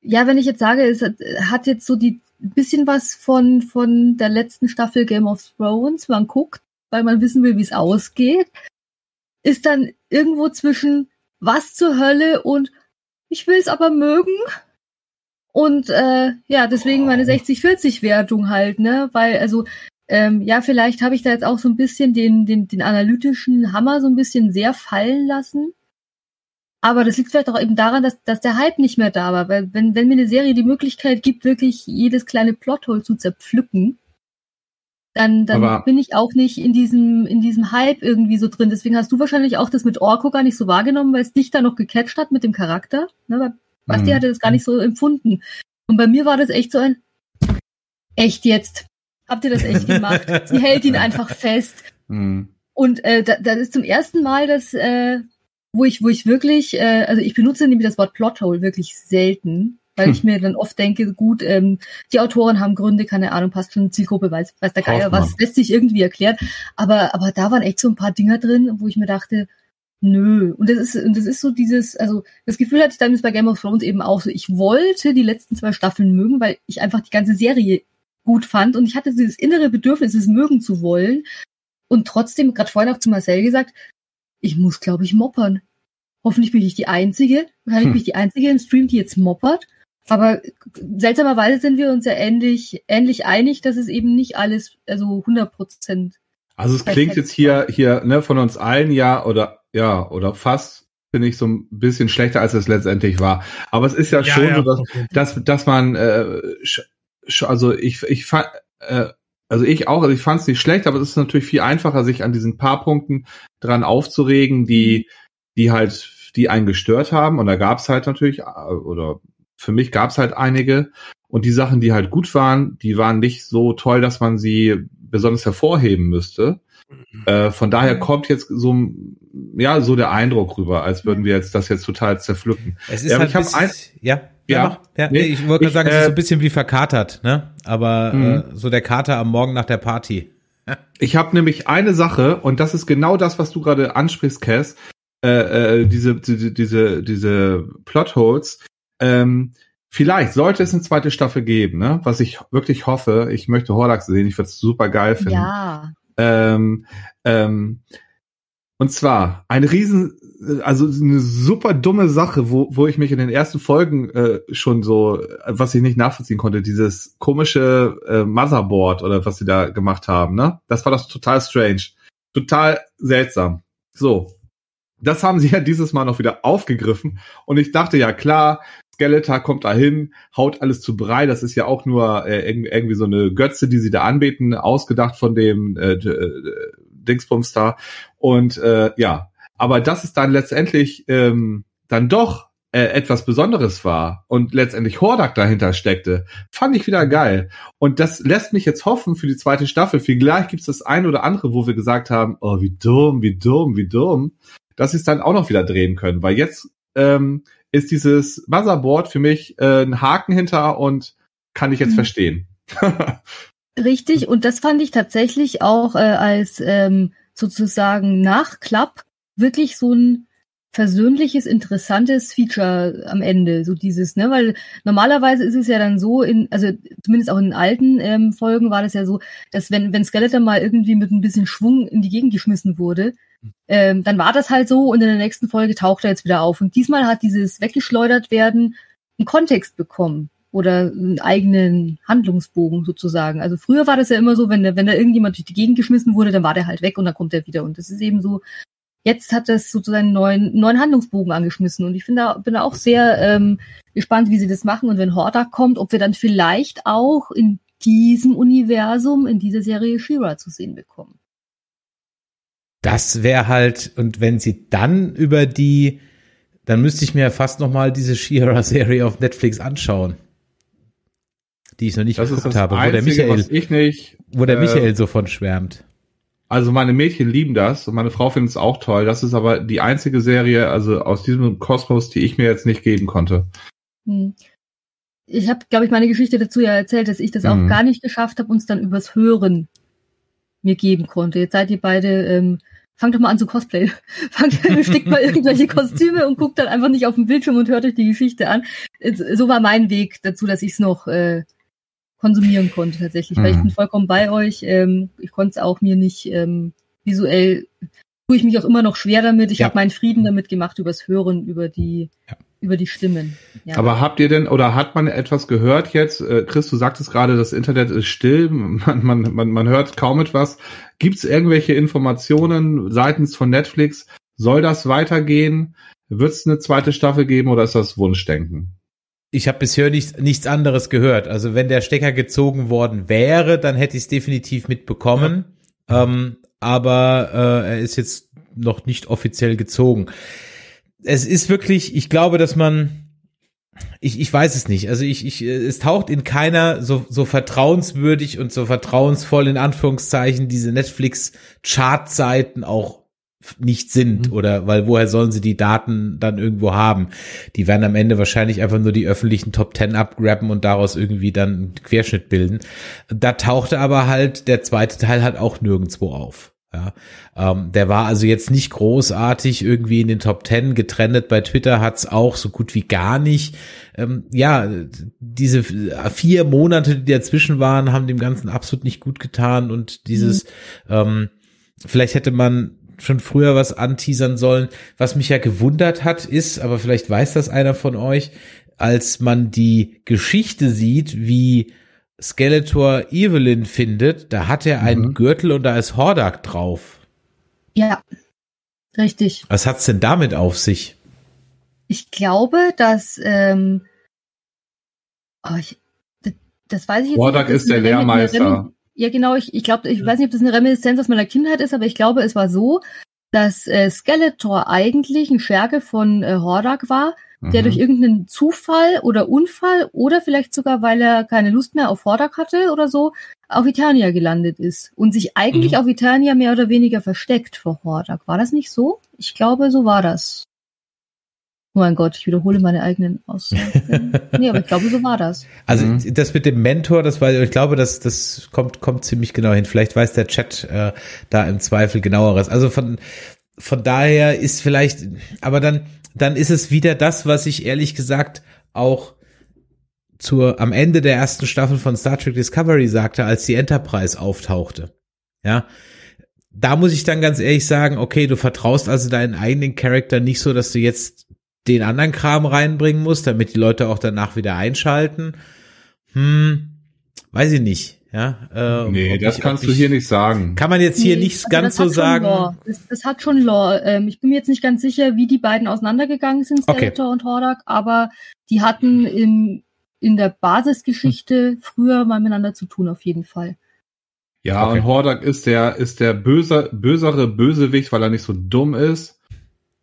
Ja, wenn ich jetzt sage, es hat, jetzt so die bisschen was von von der letzten Staffel Game of Thrones. Man guckt, weil man wissen will, wie es ausgeht ist dann irgendwo zwischen was zur Hölle und ich will es aber mögen. Und äh, ja, deswegen meine 60-40-Wertung halt, ne? Weil, also, ähm, ja, vielleicht habe ich da jetzt auch so ein bisschen den, den, den analytischen Hammer so ein bisschen sehr fallen lassen. Aber das liegt vielleicht auch eben daran, dass, dass der Hype nicht mehr da war. Weil wenn, wenn mir eine Serie die Möglichkeit gibt, wirklich jedes kleine Plothole zu zerpflücken, dann, dann Aber- bin ich auch nicht in diesem, in diesem Hype irgendwie so drin. Deswegen hast du wahrscheinlich auch das mit Orko gar nicht so wahrgenommen, weil es dich da noch gecatcht hat mit dem Charakter. Ne? Weil Basti Mhm. hatte das gar nicht so empfunden. Und bei mir war das echt so ein, echt jetzt? Habt ihr das echt gemacht? Sie hält ihn einfach fest. Mhm. Und äh, da, das ist zum ersten Mal, dass, äh, wo ich, wo ich wirklich, äh, also ich benutze nämlich das Wort Plothole wirklich selten. Weil ich mir dann oft denke, gut, ähm, die Autoren haben Gründe, keine Ahnung, passt schon Zielgruppe, weiß, weiß der Geier was, lässt sich irgendwie erklären. Aber, aber da waren echt so ein paar Dinger drin, wo ich mir dachte, nö. Und das ist, und das ist so dieses, also das Gefühl hatte ich damals bei Game of Thrones eben auch so, ich wollte die letzten zwei Staffeln mögen, weil ich einfach die ganze Serie gut fand und ich hatte dieses innere Bedürfnis, es mögen zu wollen. Und trotzdem, gerade vorhin auch zu Marcel gesagt, ich muss, glaube ich, moppern. Hoffentlich bin ich die Einzige. Wahrscheinlich Hm. bin ich die Einzige im Stream, die jetzt moppert. Aber seltsamerweise sind wir uns ja ähnlich, ähnlich einig, dass es eben nicht alles, also 100 Prozent. Also es klingt jetzt hier, hier, ne, von uns allen ja, oder, ja, oder fast, finde ich so ein bisschen schlechter, als es letztendlich war. Aber es ist ja, schon so, dass, dass, dass man, äh, also ich, ich fand, äh, also ich auch, also ich fand es nicht schlecht, aber es ist natürlich viel einfacher, sich an diesen paar Punkten dran aufzuregen, die, die halt, die einen gestört haben. Und da gab es halt natürlich, äh, oder für mich gab es halt einige. Und die Sachen, die halt gut waren, die waren nicht so toll, dass man sie besonders hervorheben müsste. Äh, von daher Mhm. kommt jetzt so, ja, so der Eindruck rüber, als würden wir jetzt das jetzt total zerpflücken. Es ist Ja, halt ich bisschen- ein- ja, Ja. ja, Nee, nee, ich wollte gerade sagen, es ist äh, so ein bisschen wie verkatert, ne? Aber Mhm. äh, so der Kater am Morgen nach der Party. Ich habe nämlich eine Sache, und das ist genau das, was du gerade ansprichst, Cass, äh, äh, diese, diese, diese, diese Plotholes. Ähm, vielleicht sollte es eine zweite Staffel geben, ne? Was ich wirklich hoffe. Ich möchte Hordax sehen, ich würde es super geil finden. Ja. Ähm, ähm, und zwar ein riesen, also eine super dumme Sache, wo, wo ich mich in den ersten Folgen äh, schon so, was ich nicht nachvollziehen konnte, dieses komische äh, Motherboard oder was sie da gemacht haben, ne? Das war doch total strange. Total seltsam. So. Das haben sie ja dieses Mal noch wieder aufgegriffen. Und ich dachte, ja klar, Skeletor kommt da hin, haut alles zu Brei. Das ist ja auch nur äh, irgendwie, so eine Götze, die sie da anbeten, ausgedacht von dem äh, äh, Dingsbums da. Und äh, ja, aber dass es dann letztendlich ähm, dann doch äh, etwas Besonderes war und letztendlich Hordak dahinter steckte, fand ich wieder geil. Und das lässt mich jetzt hoffen für die zweite Staffel. Vielleicht gibt es das ein oder andere, wo wir gesagt haben, oh, wie dumm, wie dumm, wie dumm, dass sie es dann auch noch wieder drehen können. Weil jetzt ähm, ist dieses Motherboard für mich äh, ein Haken hinter und kann ich jetzt Mhm. verstehen. Richtig, und das fand ich tatsächlich auch äh, als ähm, sozusagen Nachklapp wirklich so ein versöhnliches, interessantes Feature am Ende, so dieses, ne, weil normalerweise ist es ja dann so, in, also zumindest auch in den alten ähm, Folgen war das ja so, dass wenn, wenn Skeletor mal irgendwie mit ein bisschen Schwung in die Gegend geschmissen wurde, ähm, dann war das halt so und in der nächsten Folge taucht er jetzt wieder auf. Und diesmal hat dieses weggeschleudert werden einen Kontext bekommen oder einen eigenen Handlungsbogen sozusagen. Also früher war das ja immer so, wenn da, wenn da irgendjemand durch die Gegend geschmissen wurde, dann war der halt weg und dann kommt er wieder. Und das ist eben so, jetzt hat das sozusagen einen neuen, neuen Handlungsbogen angeschmissen. Und ich finde da, bin da auch sehr ähm, gespannt, wie sie das machen. Und wenn Hordak kommt, ob wir dann vielleicht auch in diesem Universum, in dieser Serie She-Ra zu sehen bekommen. Das wäre halt, und wenn sie dann über die, dann müsste ich mir fast noch mal diese She-Ra-Serie auf Netflix anschauen. Die ich noch nicht Das ist geguckt das habe, wo der Einzige, Michael, was ich nicht. wo der äh, Michael so von schwärmt. Also meine Mädchen lieben das und meine Frau findet es auch toll. Das ist aber die einzige Serie, also aus diesem Kosmos, die ich mir jetzt nicht geben konnte. Hm. Ich habe, glaube ich, meine Geschichte dazu ja erzählt, dass ich das auch Mhm. gar nicht geschafft habe und es dann übers Hören mir geben konnte. Jetzt seid ihr beide, ähm, fangt doch mal an zu Cosplay. fangt, stickt mal irgendwelche Kostüme und guckt dann einfach nicht auf den Bildschirm und hört euch die Geschichte an. So war mein Weg dazu, dass ich es noch äh, konsumieren konnte tatsächlich, weil ich Mhm. bin vollkommen bei euch. Ähm, ich konnte es auch mir nicht ähm, visuell tue ich mich auch immer noch schwer damit. Ich Ja. habe meinen Frieden damit gemacht übers Hören, über die Ja. über die Stimmen. Ja. Aber habt ihr denn oder hat man etwas gehört jetzt? Äh, Chris, du sagtest gerade, das Internet ist still, man, man, man, man hört kaum etwas. Gibt es irgendwelche Informationen seitens von Netflix? Soll das weitergehen? Wird es eine zweite Staffel geben oder ist das Wunschdenken? Ich habe bisher nichts, nichts anderes gehört. Also wenn der Stecker gezogen worden wäre, dann hätte ich es definitiv mitbekommen. Ähm, aber äh, er ist jetzt noch nicht offiziell gezogen. Es ist wirklich, ich glaube, dass man, ich, ich weiß es nicht. Also ich, ich, äh, es taucht in keiner so, so vertrauenswürdig und so vertrauensvoll in Anführungszeichen diese Netflix-Chartseiten auch nicht sind Mhm. oder weil woher sollen sie die Daten dann irgendwo haben? Die werden am Ende wahrscheinlich einfach nur die öffentlichen Top Ten abgraben und daraus irgendwie dann einen Querschnitt bilden. Da tauchte aber halt der zweite Teil halt auch nirgendwo auf. Ja, ähm, der war also jetzt nicht großartig irgendwie in den Top Ten getrennt. Bei Twitter hat's auch so gut wie gar nicht. Ähm, ja, diese vier Monate, die dazwischen waren, haben dem Ganzen absolut nicht gut getan und dieses, ähm, vielleicht hätte man schon früher was anteasern sollen. Was mich ja gewundert hat, ist, aber vielleicht weiß das einer von euch, als man die Geschichte sieht, wie Skeletor Evelyn findet, da hat er einen Mhm. Gürtel und da ist Hordak drauf. Ja, richtig. Was hat's denn damit auf sich? Ich glaube, dass ähm, oh, ich, das, das weiß ich jetzt Hordak nicht. ist der Lehrmeister. Ja, genau. Ich, ich glaube, ich weiß nicht, ob das eine Reminiszenz aus meiner Kindheit ist, aber ich glaube, es war so, dass äh, Skeletor eigentlich ein Scherge von äh, Hordak war, der Mhm. durch irgendeinen Zufall oder Unfall oder vielleicht sogar, weil er keine Lust mehr auf Hordak hatte oder so, auf Eternia gelandet ist und sich eigentlich Mhm. auf Eternia mehr oder weniger versteckt vor Hordak. War das nicht so? Ich glaube, so war das. Oh mein Gott, ich wiederhole meine eigenen Aussagen. nee, aber ich glaube, so war das. Also Mhm. das mit dem Mentor, das war, ich glaube, das, das kommt, kommt ziemlich genau hin. Vielleicht weiß der Chat äh, da im Zweifel genaueres. Also von, von daher ist vielleicht, aber dann, dann ist es wieder das, was ich ehrlich gesagt auch zur, am Ende der ersten Staffel von Star Trek Discovery sagte, als die Enterprise auftauchte. Ja. Da muss ich dann ganz ehrlich sagen, okay, du vertraust also deinen eigenen Charakter nicht so, dass du jetzt den anderen Kram reinbringen musst, damit die Leute auch danach wieder einschalten. Hm, weiß ich nicht. Ja, äh, Nee, das ich- kannst ob du ich- hier nicht sagen. Kann man jetzt hier Nee, nicht also ganz so sagen. Das, das hat schon Lore. Ähm, ich bin mir jetzt nicht ganz sicher, wie die beiden auseinandergegangen sind, Okay. Skeletor und Hordak, aber die hatten im, in der Basisgeschichte früher mal miteinander zu tun, auf jeden Fall. Ja, Okay. und Hordak ist der, ist der böse, bösere Bösewicht, weil er nicht so dumm ist.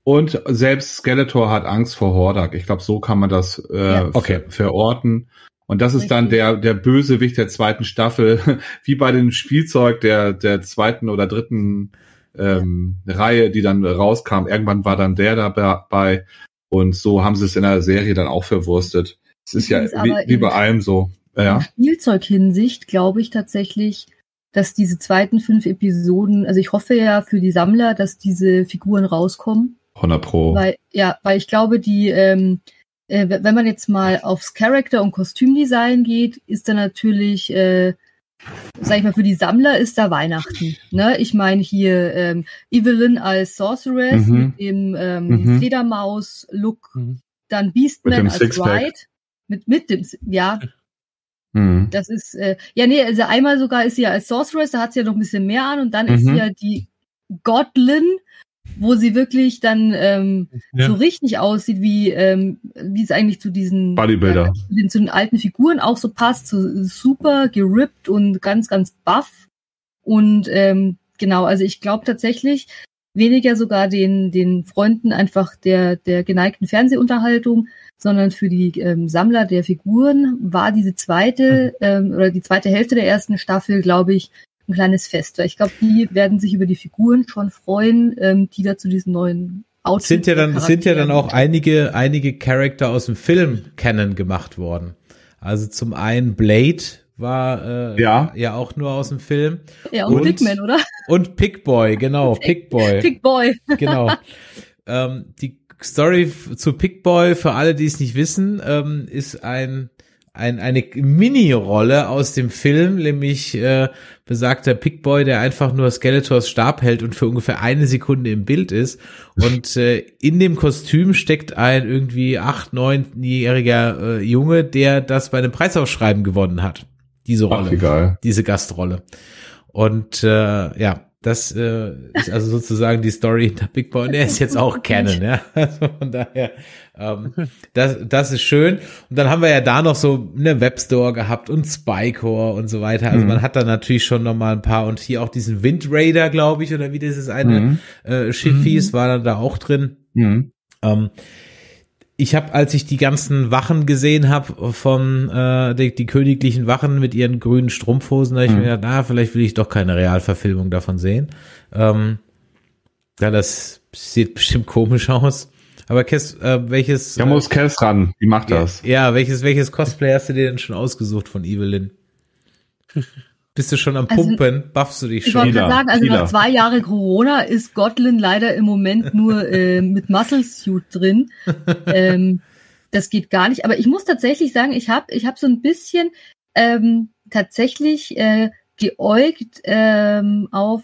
Und selbst Skeletor hat Angst vor Hordak. Ich glaube, so kann man das äh, Ja. Okay. ver verorten. Und das ist dann der, der Bösewicht der zweiten Staffel, wie bei dem Spielzeug der, der zweiten oder dritten ähm, Reihe, die dann rauskam. Irgendwann war dann der dabei. Und so haben sie es in der Serie dann auch verwurstet. Es ist ja wie, wie bei allem so. Ja. In Spielzeughinsicht glaube ich tatsächlich, dass diese zweiten fünf Episoden, also ich hoffe ja für die Sammler, dass diese Figuren rauskommen. 100 Pro. Weil, ja, weil ich glaube, die, ähm, äh, wenn man jetzt mal aufs Charakter- und Kostümdesign geht, ist da natürlich, äh, sag ich mal, für die Sammler ist da Weihnachten. Ne? Ich meine hier ähm, Evelyn als Sorceress Mhm. mit dem ähm, Mhm. Fledermaus-Look, Mhm. dann Beastman als Sixpack. Mit, mit dem, ja, Mhm. das ist, äh, ja, nee, also einmal sogar ist sie ja als Sorceress, da hat sie ja noch ein bisschen mehr an und dann ist Mhm. sie ja die Godlin, wo sie wirklich dann ähm, Ja. so richtig aussieht, wie, ähm, wie es eigentlich zu diesen, Bodybuilder. ja, zu, den, zu den alten Figuren auch so passt, so super gerippt und ganz, ganz buff. Und ähm, genau, also ich glaube tatsächlich weniger sogar den, den Freunden einfach der, der geneigten Fernsehunterhaltung, sondern für die ähm, Sammler der Figuren war diese zweite ähm, oder die zweite Hälfte der ersten Staffel, glaube ich, ein kleines Fest. Weil ich glaube, die werden sich über die Figuren schon freuen, ähm, die da zu diesen neuen Outfits sind ja dann und sind ja dann auch Charakteren- einige einige Charakter aus dem Film kennen gemacht worden. Also zum einen Blade war äh, Ja. ja auch nur aus dem Film ja, und, und- Pigman, oder? und Pickboy, genau, Pickboy. Pigboy. genau. ähm, die Story zu Pickboy, für alle, die es nicht wissen, ähm, ist ein, ein eine Mini-Rolle aus dem Film, nämlich äh, besagter Pickboy, der einfach nur Skeletors Stab hält und für ungefähr eine Sekunde im Bild ist. Und äh, in dem Kostüm steckt ein irgendwie acht, neunjähriger äh, Junge, der das bei einem Preisausschreiben gewonnen hat. Diese Rolle Ach, diese Gastrolle. Und äh, ja, das äh, ist also sozusagen die Story hinter Big Boy. Und er ist jetzt auch Canon, ja. Also von daher, ähm, das, das ist schön. Und dann haben wir ja da noch so eine Webstore gehabt und Spycore und so weiter. Also Mhm. man hat da natürlich schon noch mal ein paar und hier auch diesen Wind Raider, glaube ich, oder wie dieses eine Mhm. äh, Schiff hieß, war dann da auch drin. Mhm. Ähm, ich habe, als ich die ganzen Wachen gesehen habe von äh, die, die königlichen Wachen mit ihren grünen Strumpfhosen, da hab ich Mhm. mir gedacht, na, vielleicht will ich doch keine Realverfilmung davon sehen. Ähm, Ja, das sieht bestimmt komisch aus. Aber Kes, äh, welches. Da muss Kes ran. Wie macht das? Ja, welches, welches Cosplay hast du dir denn schon ausgesucht von Evelyn? Bist du schon am Also, Pumpen? Buffst du dich Ich schon? wollte Killer, gerade sagen, also Killer. nach zwei Jahren Corona ist Gotlin leider im Moment nur äh, mit Muscle Suit drin. ähm, das geht gar nicht. Aber ich muss tatsächlich sagen, ich habe ich hab so ein bisschen ähm, tatsächlich äh, geäugt ähm, auf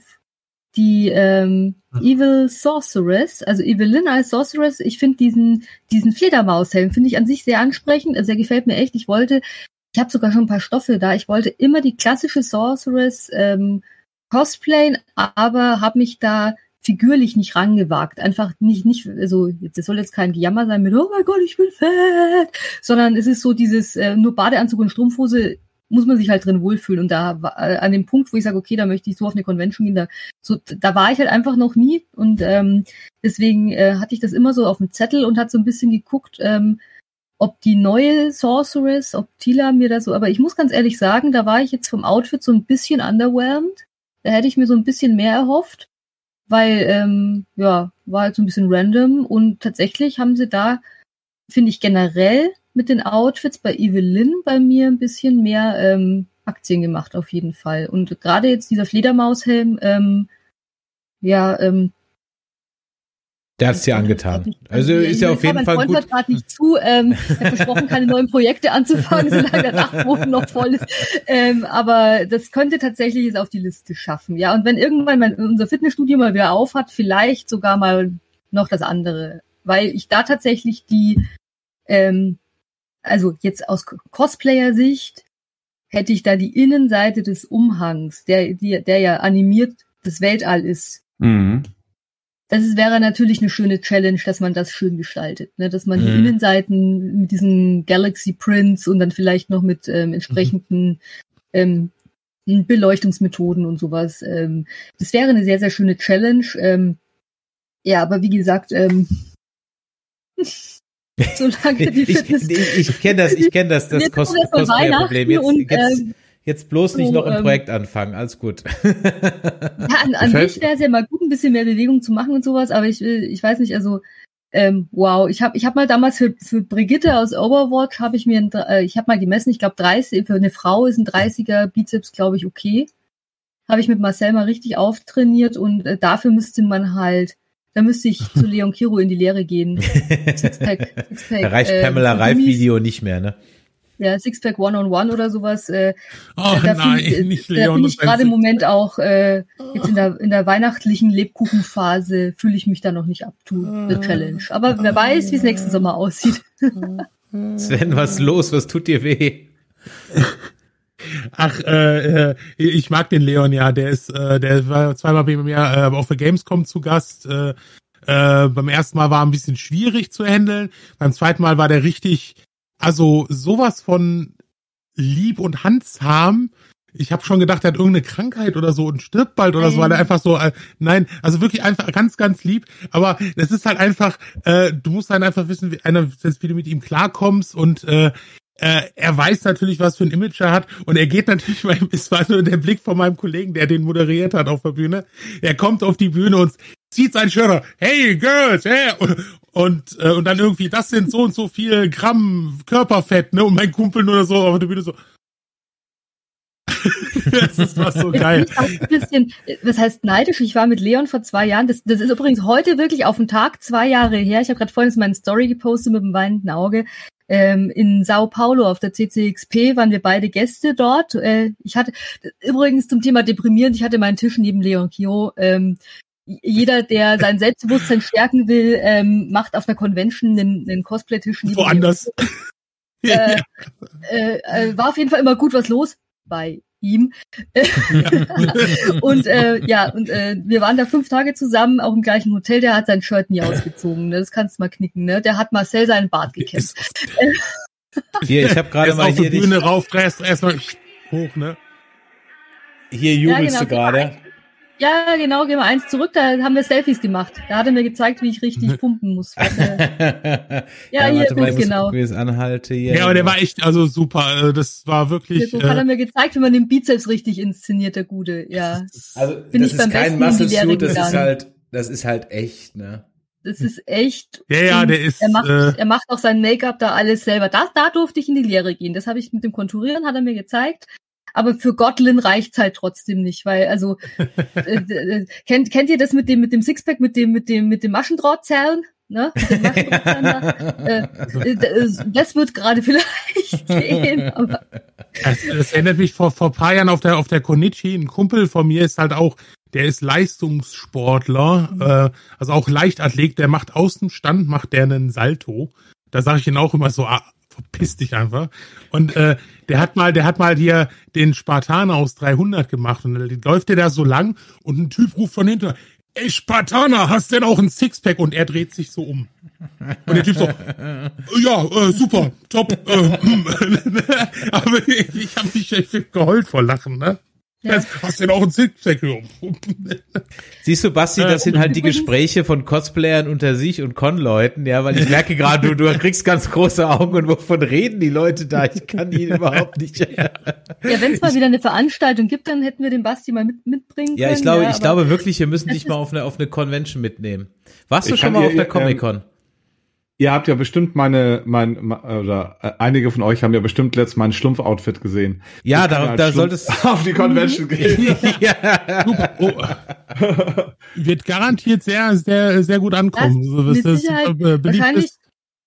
die ähm, Evil Sorceress, also Evelyn als Sorceress. Ich finde diesen diesen Fledermaushelm finde ich an sich sehr ansprechend. Also der gefällt mir echt. Ich wollte ich habe sogar schon ein paar Stoffe da. Ich wollte immer die klassische Sorceress ähm, cosplayen, aber habe mich da figürlich nicht rangewagt. Einfach nicht, nicht, also das soll jetzt kein Gejammer sein mit, oh mein Gott, ich bin fett, sondern es ist so dieses, äh, nur Badeanzug und Strumpfhose muss man sich halt drin wohlfühlen. Und da äh, an dem Punkt, wo ich sage, okay, da möchte ich so auf eine Convention gehen, da, so, da war ich halt einfach noch nie. Und ähm, deswegen äh, hatte ich das immer so auf dem Zettel und hat so ein bisschen geguckt, ähm, ob die neue Sorceress, ob Tila mir da so, aber ich muss ganz ehrlich sagen, da war ich jetzt vom Outfit so ein bisschen underwhelmed. Da hätte ich mir so ein bisschen mehr erhofft, weil, ähm, ja, war halt so ein bisschen random und tatsächlich haben sie da, finde ich generell mit den Outfits bei Evelyn bei mir ein bisschen mehr ähm, Aktien gemacht auf jeden Fall. Und gerade jetzt dieser Fledermaushelm, ähm, ja, ähm, Der hat's dir angetan. Also ist ja auf jeden mein Fall Freund gut. hört gerade nicht zu. Ähm, ich habe versprochen, keine neuen Projekte anzufangen, solange der Dachboden noch voll ist. Ähm, aber das könnte tatsächlich es auf die Liste schaffen. Ja, und wenn irgendwann mein, unser Fitnessstudio mal wieder auf hat, vielleicht sogar mal noch das andere. Weil ich da tatsächlich die, ähm, also jetzt aus Cosplayer-Sicht, hätte ich da die Innenseite des Umhangs, der, die, der ja animiert das Weltall ist, Mhm. Das ist, wäre natürlich eine schöne Challenge, dass man das schön gestaltet, ne? dass man die Mhm. Innenseiten mit diesen Galaxy Prints und dann vielleicht noch mit ähm, entsprechenden ähm, Beleuchtungsmethoden und sowas. Ähm, das wäre eine sehr, sehr schöne Challenge. Ähm, ja, aber wie gesagt, ähm, solange die Ich, Fitness... ich, ich kenne das, ich kenne das, das erst mal Cosplayer-Problem. Jetzt, und, jetzt, ähm, jetzt bloß nicht noch ein ähm, Projekt anfangen. Alles gut. Ja, an, an sich wäre es ja mal gut, ein bisschen mehr Bewegung zu machen und sowas, aber ich will, ich weiß nicht, also ähm, wow, ich habe ich hab mal damals für, für Brigitte aus Overwatch habe ich mir, ein, äh, ich habe mal gemessen, ich glaube 30, für eine Frau ist ein 30er Bizeps, glaube ich, okay. Habe ich mit Marcel mal richtig auftrainiert und äh, dafür müsste man halt, da müsste ich zu Leon Kiro in die Lehre gehen. Sixpack, Sixpack, Da reicht äh, Pamela Reif. Video nicht mehr, ne? Ja, Sixpack One-on-One oder sowas. Äh, Oh da nein, find, nicht da Leon bin und ich gerade im Moment auch äh, jetzt in der, in der weihnachtlichen Lebkuchenphase fühle ich mich da noch nicht up to the challenge. Aber wer weiß, wie es nächsten Sommer aussieht. Sven, was los? Was tut dir weh? Ach, äh, äh, ich mag den Leon ja. Der ist, äh, der war zweimal bei mir äh, auf der Gamescom zu Gast. Äh, äh, beim ersten Mal war ein bisschen schwierig zu handeln. Beim zweiten Mal war der richtig, also sowas von lieb und handzahm. Ich habe schon gedacht, er hat irgendeine Krankheit oder so und stirbt bald oder so, weil er einfach so, äh, nein, also wirklich einfach ganz, ganz lieb. Aber es ist halt einfach, äh, du musst halt einfach wissen, wie, einer, wie du mit ihm klarkommst und äh, äh, er weiß natürlich, was für ein Image er hat und er geht natürlich, weil es war nur der Blick von meinem Kollegen, der den moderiert hat auf der Bühne. Er kommt auf die Bühne und zieht sein Shirt, auf. hey Girls, hey, und und, äh, und dann irgendwie, das sind so und so viel Gramm Körperfett, ne? Und mein Kumpel nur so auf der Bühne so. das ist was so geil. Ein bisschen, was heißt neidisch? Ich war mit Leon vor zwei Jahren. Das, das ist übrigens heute wirklich auf den Tag zwei Jahre her. Ich habe gerade vorhin meine Story gepostet mit dem weinenden Auge. Ähm, in Sao Paulo auf der CCXP waren wir beide Gäste dort. Äh, ich hatte übrigens zum Thema deprimierend. Ich hatte meinen Tisch neben Leon Kio. Ähm, jeder, der sein Selbstbewusstsein stärken will, ähm, macht auf einer Convention einen, einen Cosplay-Tisch Woanders. Äh, äh, äh, war auf jeden Fall immer gut was los bei ihm. und äh, ja, und äh, wir waren da fünf Tage zusammen, auch im gleichen Hotel. Der hat sein Shirt nie ausgezogen. Ne? Das kannst du mal knicken. Ne? Der hat Marcel seinen Bart gekämmt. Hier, ich habe gerade mal auf die hier dich, Bühne rauf, erst erstmal hoch, ne? hier Ja, jubelst genau, du gerade. Ja, genau, gehen wir eins zurück. Da haben wir Selfies gemacht. Da hat er mir gezeigt, wie ich richtig pumpen muss. Warte, Ja, hier warte mal, ist ich genau. gucken, anhalte hier. Ja, aber der war echt, also super. äh, Das war wirklich. so hat er Äh, mir gezeigt, wie man den Bizeps richtig inszeniert, der Gute. Ja. Also Bin das ich beim ist kein Besten in die Muscle Suit, das ist halt Das ist halt echt, ne? Das ist echt. Ja, ja, der ist, Er macht, äh, er macht auch sein Make-up da alles selber. Da, da durfte ich in die Lehre gehen. Das habe ich mit dem Konturieren, hat er mir gezeigt. Aber für Godlin reicht's halt trotzdem nicht, weil also äh, äh, kennt kennt ihr das mit dem mit dem Sixpack mit dem mit dem mit dem Maschendrahtzerren? Ne? Da? äh, äh, das wird gerade vielleicht gehen, aber Das, das erinnert mich vor, vor paar Jahren auf der, auf der Konichi. Ein Kumpel von mir ist halt auch, der ist Leistungssportler, äh, also auch Leichtathlet, der macht aus dem Stand, macht der einen Salto. Da sage ich ihn auch immer so, ah, verpiss dich einfach. Und äh, der hat mal, der hat mal hier den Spartaner aus 300 gemacht und läuft der da so lang und ein Typ ruft von hinter, ey Spartaner, hast denn auch ein Sixpack? Und er dreht sich so um. Und der Typ so, ja, äh, super, top. Äh, aber ich, ich habe mich echt geheult vor Lachen, ne? Ja. Das, hast denn auch ein Sixpack? Siehst du, Basti, das sind halt die Gespräche von Cosplayern unter sich und Con-Leuten, ja, weil ich merke gerade, du, du kriegst ganz große Augen und wovon reden die Leute da? Ich kann ihn überhaupt nicht. ja, wenn es mal wieder eine Veranstaltung gibt, dann hätten wir den Basti mal mit, mitbringen Ja, können. ich glaube, ich aber- glaube wirklich, wir müssen dich mal auf eine, auf eine Convention mitnehmen. Warst du Ich schon mal auf der ähm, Comic-Con? Ihr habt ja bestimmt meine, mein, oder äh, einige von euch haben ja bestimmt letztes mein Schlumpf-Outfit gesehen. Ja, da, als da solltest auf die Convention gehen. ja. Oh, wird garantiert sehr, sehr, sehr gut ankommen. So, mit das Sicherheit äh, wahrscheinlich. ist.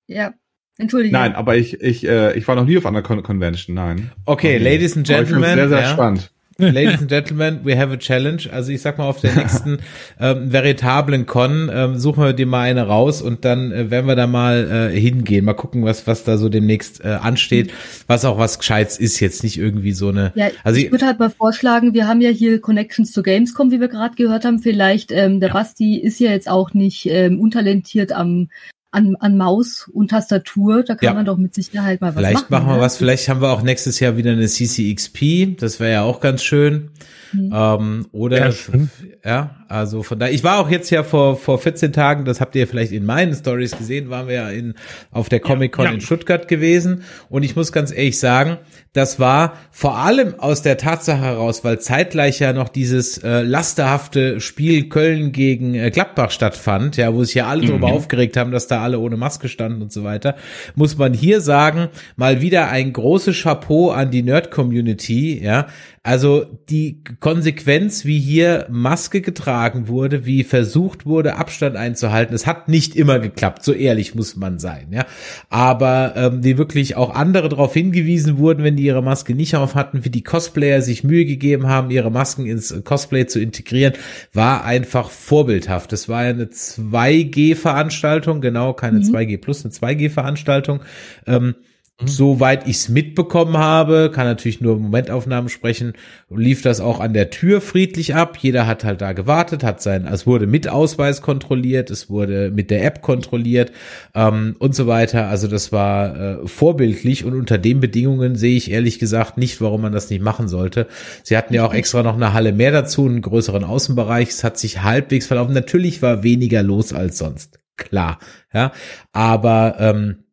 Ja, entschuldige. Nein, aber ich, ich, äh, ich war noch nie auf einer Con Convention, nein. Okay. Ladies and Gentlemen, Sehr, sehr ja. spannend. Ladies and Gentlemen, we have a challenge. Also ich sag mal, auf der nächsten ähm, veritablen Con ähm, suchen wir dir mal eine raus und dann äh, werden wir da mal äh, hingehen. Mal gucken, was was da so demnächst äh, ansteht. Was auch was Gescheites ist, jetzt nicht irgendwie so eine. Ja, also ich ich, würde halt mal vorschlagen, wir haben ja hier Connections zu Gamescom, wie wir gerade gehört haben. Vielleicht, ähm, der Basti ist ja jetzt auch nicht ähm, untalentiert am an, an Maus und Tastatur. Da kann Ja. man doch mit Sicherheit mal was vielleicht machen. machen wir ne? was. Vielleicht haben wir auch nächstes Jahr wieder eine CCXP. Das wäre ja auch ganz schön. Mhm. Ähm, oder Ja, schön. ja, also von da. Ich war auch jetzt ja vor vor 14 Tagen, das habt ihr vielleicht in meinen Stories gesehen, waren wir ja in auf der Comic Con ja. in Stuttgart gewesen und ich muss ganz ehrlich sagen, das war vor allem aus der Tatsache heraus, weil zeitgleich ja noch dieses äh, lasterhafte Spiel Köln gegen äh, Gladbach stattfand, ja, wo sich ja alle darüber aufgeregt haben, dass da alle ohne Maske standen und so weiter, muss man hier sagen, mal wieder ein großes Chapeau an die Nerd Community, ja, also die Konsequenz, wie hier Maske getragen wurde, wie versucht wurde, Abstand einzuhalten, es hat nicht immer geklappt, so ehrlich muss man sein, ja. Aber ähm, wie wirklich auch andere darauf hingewiesen wurden, wenn die ihre Maske nicht auf hatten, wie die Cosplayer sich Mühe gegeben haben, ihre Masken ins Cosplay zu integrieren, war einfach vorbildhaft. Es war eine 2G-Veranstaltung, genau, keine 2G plus, eine 2G-Veranstaltung. Ähm, Soweit ich es mitbekommen habe, kann natürlich nur Momentaufnahmen sprechen, lief das auch an der Tür friedlich ab. Jeder hat halt da gewartet, hat sein, es wurde mit Ausweis kontrolliert, es wurde mit der App kontrolliert ähm, und so weiter. Also das war äh, vorbildlich und unter den Bedingungen sehe ich ehrlich gesagt nicht, warum man das nicht machen sollte. Sie hatten ja auch extra noch eine Halle mehr dazu, einen größeren Außenbereich. Es hat sich halbwegs verlaufen. Natürlich war weniger los als sonst, klar, ja, aber ähm,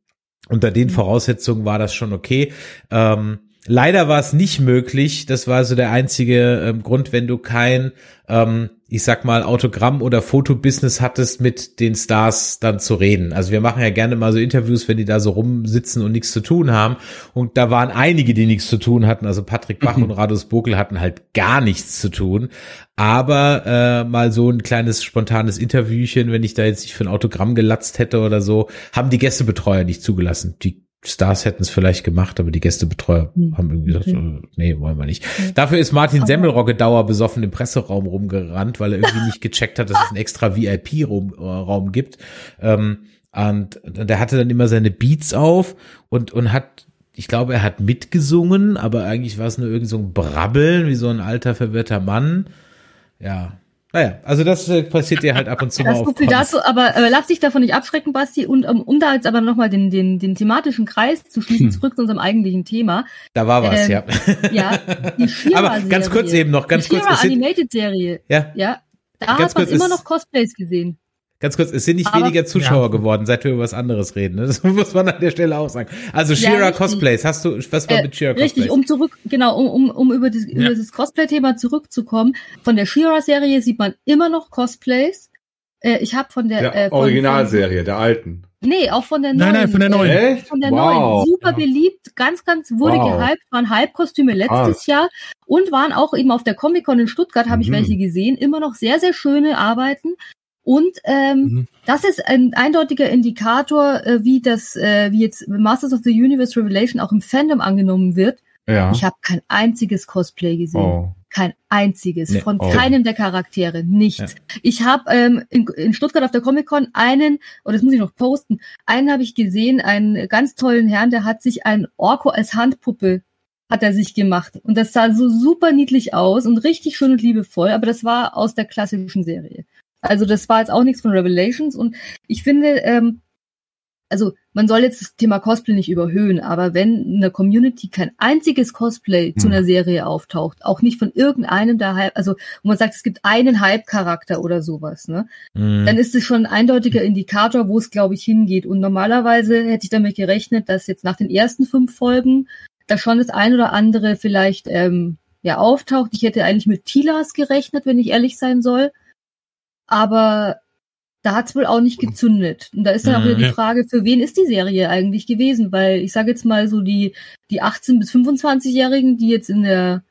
unter den Voraussetzungen war das schon okay. Ähm, leider war es nicht möglich. Das war so der einzige ähm, Grund, wenn du kein, ähm, ich sag mal, Autogramm- oder Fotobusiness hattest, mit den Stars dann zu reden. Also wir machen ja gerne mal so Interviews, wenn die da so rumsitzen und nichts zu tun haben. Und da waren einige, die nichts zu tun hatten. Also Patrick Bach und Radus Bokel hatten halt gar nichts zu tun. Aber äh, mal so ein kleines spontanes Interviewchen, wenn ich da jetzt nicht für ein Autogramm gelatzt hätte oder so, haben die Gästebetreuer nicht zugelassen. Die Stars hätten es vielleicht gemacht, aber die Gästebetreuer Hm. haben irgendwie gesagt, äh, nee, wollen wir nicht. Okay. Dafür ist Martin Semmelrogge dauerbesoffen im Presseraum rumgerannt, weil er irgendwie nicht gecheckt hat, dass es einen extra VIP-Raum Raum gibt. Ähm, und der hatte dann immer seine Beats auf und, und hat ich glaube, er hat mitgesungen, aber eigentlich war es nur irgend so ein Brabbeln, wie so ein alter, verwirrter Mann. Ja. Naja, also das äh, passiert dir halt ab und zu mal Das auf viel Cons. dazu, aber äh, lass dich davon nicht abschrecken, Basti. Und um, um da jetzt aber nochmal den, den, den thematischen Kreis zu schließen, Hm. zurück zu unserem eigentlichen Thema. Da war was, Ähm, ja. Ja, die Shira Aber ganz kurz eben noch, ganz die kurz, sind- Animated Serie. Ja, Ja, da hat man immer noch Cosplays gesehen. Ganz kurz, es sind nicht Aber- weniger Zuschauer Ja. geworden, seit wir über was anderes reden. ne? Das muss man an der Stelle auch sagen. Also Ja, Shira richtig. Cosplays, hast du, was war Äh, mit Shira Cosplays? Richtig, um zurück, genau, um, um, um über, das, über Ja. das Cosplay-Thema zurückzukommen. Von der Shira-Serie sieht man immer noch Cosplays. Äh, ich habe von der, Der äh, von, Originalserie, der alten. Nee, auch von der neuen. Nein, nein, von der äh, neuen. Echt? Von der wow. neuen. Super Ja. beliebt, ganz, ganz wurde Wow. gehypt, waren Hype-Kostüme letztes Krass. Jahr und waren auch eben auf der Comic-Con in Stuttgart, habe ich Mhm. welche gesehen. Immer noch sehr, sehr schöne Arbeiten. Und ähm, Mhm. das ist ein eindeutiger Indikator, äh, wie das, äh, wie jetzt Masters of the Universe Revelation auch im Fandom angenommen wird. Ja. Ich habe kein einziges Cosplay gesehen. oh. Kein einziges. Nee, von oh. keinem der Charaktere. Nichts. Ich habe ähm, in, in Stuttgart auf der Comic-Con einen, oder das muss ich noch posten, einen habe ich gesehen, einen ganz tollen Herrn, der hat sich ein Orko als Handpuppe hat er sich gemacht. Und das sah so super niedlich aus und richtig schön und liebevoll, aber das war aus der klassischen Serie. Also das war jetzt auch nichts von Revelations und ich finde, ähm, also man soll jetzt das Thema Cosplay nicht überhöhen, aber wenn in der Community kein einziges Cosplay zu Hm. einer Serie auftaucht, auch nicht von irgendeinem der Hype, also wo man sagt, es gibt einen Hype-Charakter oder sowas, ne, Mhm. dann ist es schon ein eindeutiger Indikator, wo es, glaube ich, hingeht. Und normalerweise hätte ich damit gerechnet, dass jetzt nach den ersten fünf Folgen da schon das ein oder andere vielleicht ähm, ja auftaucht. Ich hätte eigentlich mit Tilas gerechnet, wenn ich ehrlich sein soll. Aber da hat's wohl auch nicht gezündet. Und da ist dann auch Mhm, wieder die ja. Frage, für wen ist die Serie eigentlich gewesen? Weil ich sage jetzt mal so die die 18 bis 25-Jährigen, die jetzt in der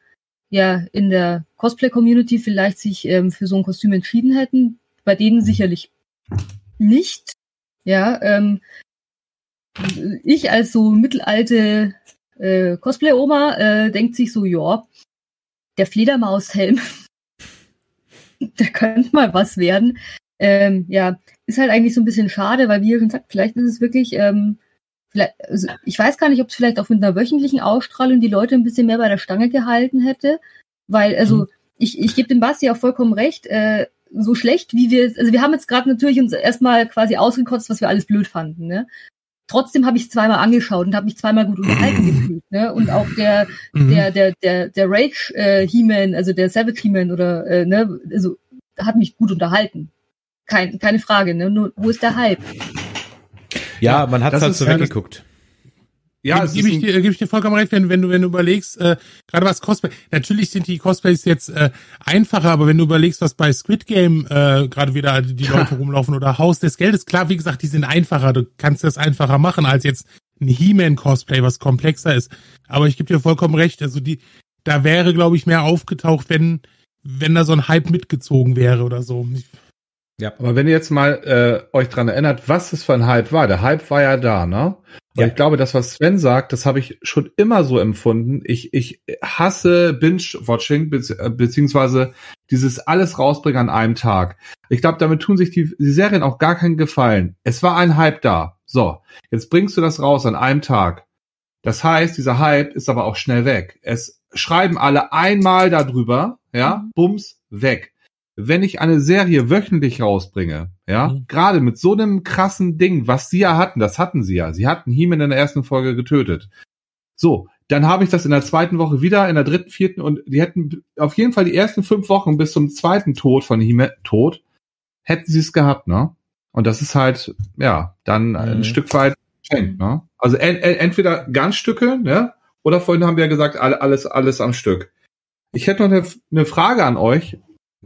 ja in der Cosplay-Community vielleicht sich ähm, für so ein Kostüm entschieden hätten, bei denen sicherlich nicht. Ja, ähm, ich als so mittelalte äh, Cosplay-Oma äh, denkt sich so, ja, der Fledermaushelm, der könnte mal was werden. Ähm, ja, ist halt eigentlich so ein bisschen schade, weil wie ihr schon sagt, vielleicht ist es wirklich, ähm, vielleicht, also ich weiß gar nicht, ob es vielleicht auch mit einer wöchentlichen Ausstrahlung die Leute ein bisschen mehr bei der Stange gehalten hätte, weil, also Mhm. ich, ich gebe dem Basti auch vollkommen recht, äh, so schlecht wie wir, also wir haben jetzt gerade natürlich uns erstmal quasi ausgekotzt, was wir alles blöd fanden, ne? Trotzdem habe ich zweimal angeschaut und habe mich zweimal gut unterhalten gefühlt, ne? Und auch der Mhm. der der der der Rage äh, He-Man, also der Savage He-Man oder äh, ne, also hat mich gut unterhalten. Kein, keine Frage, ne? Nur wo ist der Hype? ja, man hat das halt so weggeguckt. Ja, gebe ich, dir, geb ich dir vollkommen recht, wenn, wenn du wenn du überlegst, äh, gerade was Cosplay, natürlich sind die Cosplays jetzt äh, einfacher, aber wenn du überlegst, was bei Squid Game äh, gerade wieder die Leute rumlaufen oder Haus des Geldes, klar, wie gesagt, die sind einfacher, du kannst das einfacher machen als jetzt ein He-Man Cosplay, was komplexer ist. Aber ich gebe dir vollkommen recht, also die, da wäre, glaube ich, mehr aufgetaucht, wenn wenn da so ein Hype mitgezogen wäre oder so. Ich, aber wenn ihr jetzt mal äh, euch dran erinnert, was das für ein Hype war, der Hype war ja da, ne? Und Ja. ich glaube, das, was Sven sagt, das habe ich schon immer so empfunden. Ich, ich hasse Binge-Watching, bezieh- beziehungsweise dieses alles rausbringen an einem Tag. Ich glaube, damit tun sich die, die Serien auch gar keinen Gefallen. Es war ein Hype da. So, jetzt bringst du das raus an einem Tag. Das heißt, dieser Hype ist aber auch schnell weg. Es schreiben alle einmal darüber, ja, bums, weg. Wenn ich eine Serie wöchentlich rausbringe, ja, Mhm. gerade mit so einem krassen Ding, was sie ja hatten, das hatten sie ja. Sie hatten He-Man in der ersten Folge getötet. So, dann habe ich das in der zweiten Woche wieder, in der dritten, vierten und die hätten auf jeden Fall die ersten fünf Wochen bis zum zweiten Tod von He-Man, Tod, hätten sie es gehabt, ne? Und das ist halt, ja, dann ein Mhm. Stück weit geschenkt, ne? Also en, en, entweder ganz Stücke, ne? Oder vorhin haben wir ja gesagt, alle- alles, alles am Stück. Ich hätte noch eine, eine Frage an euch.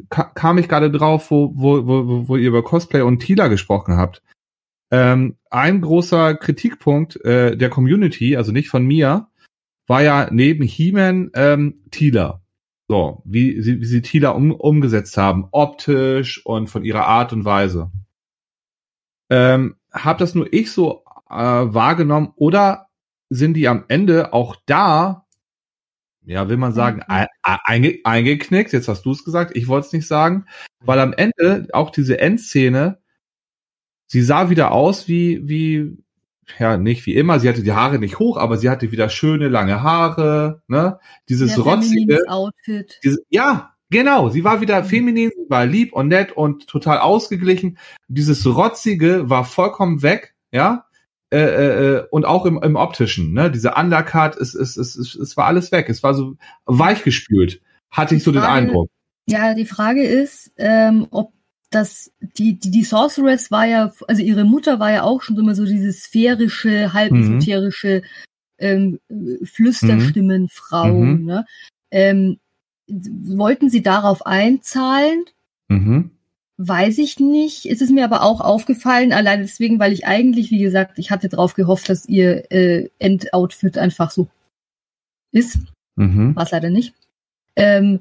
Ka kam ich gerade drauf, wo, wo, wo, wo ihr über Cosplay und Tila gesprochen habt. Ähm, ein großer Kritikpunkt äh, der Community, also nicht von mir, war ja neben He-Man ähm, Tila. So, wie sie, wie sie Tila um, umgesetzt haben, optisch und von ihrer Art und Weise. Ähm, hab das nur ich so äh, wahrgenommen oder sind die am Ende auch da, ja, will man sagen, Mhm. ein, einge, eingeknickt, jetzt hast du es gesagt, ich wollte es nicht sagen, weil am Ende auch diese Endszene, sie sah wieder aus wie, wie, ja, nicht wie immer, sie hatte die Haare nicht hoch, aber sie hatte wieder schöne lange Haare, ne, dieses Sehr rotzige, Outfit. diese, ja, genau. Sie war wieder feminin, sie war lieb und nett und total ausgeglichen. Dieses Rotzige war vollkommen weg, ja. Äh, äh, äh, und auch im, im optischen, ne? Diese Undercut, es, es, es, es, es war alles weg. Es war so weichgespült, hatte ich so den Frage- Eindruck. Ja, die Frage ist, ähm, ob das, die, die, die Sorceress war ja, also ihre Mutter war ja auch schon immer so diese sphärische, halbesoterische ähm, Flüsterstimmenfrau, Mhm. ne? Ähm, wollten sie darauf einzahlen? Mhm. Weiß ich nicht. Es ist mir aber auch aufgefallen, allein deswegen, weil ich eigentlich, wie gesagt, ich hatte darauf gehofft, dass ihr äh, Endoutfit einfach so ist. Mhm. War es leider nicht. Ähm,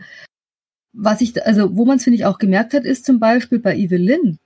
was ich, also wo man es, finde ich, auch gemerkt hat, ist zum Beispiel bei Evelyn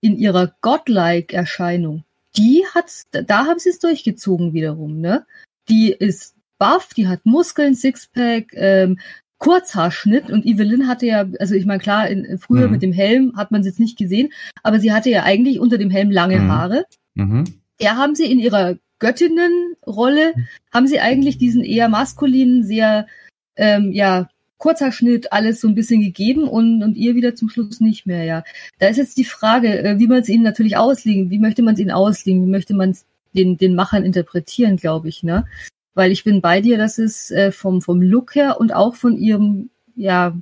in ihrer Godlike-Erscheinung. Die hat's, da haben sie es durchgezogen wiederum, ne? Die ist buff, die hat Muskeln, Sixpack, ähm, Kurzhaarschnitt und Evelyn hatte ja, also ich meine klar, in, früher Mhm. mit dem Helm hat man es jetzt nicht gesehen, aber sie hatte ja eigentlich unter dem Helm lange Mhm. Haare. Mhm. Ja, haben sie in ihrer Göttinnenrolle, haben sie eigentlich diesen eher maskulinen, sehr, ähm, ja, Kurzhaarschnitt, alles so ein bisschen gegeben und, und ihr wieder zum Schluss nicht mehr, ja. Da ist jetzt die Frage, äh, wie man es ihnen natürlich auslegen, wie möchte man es ihnen auslegen, wie möchte man es den, den Machern interpretieren, glaube ich, ne? Weil ich bin bei dir, dass es äh, vom, vom Look her und auch von ihrem, ja,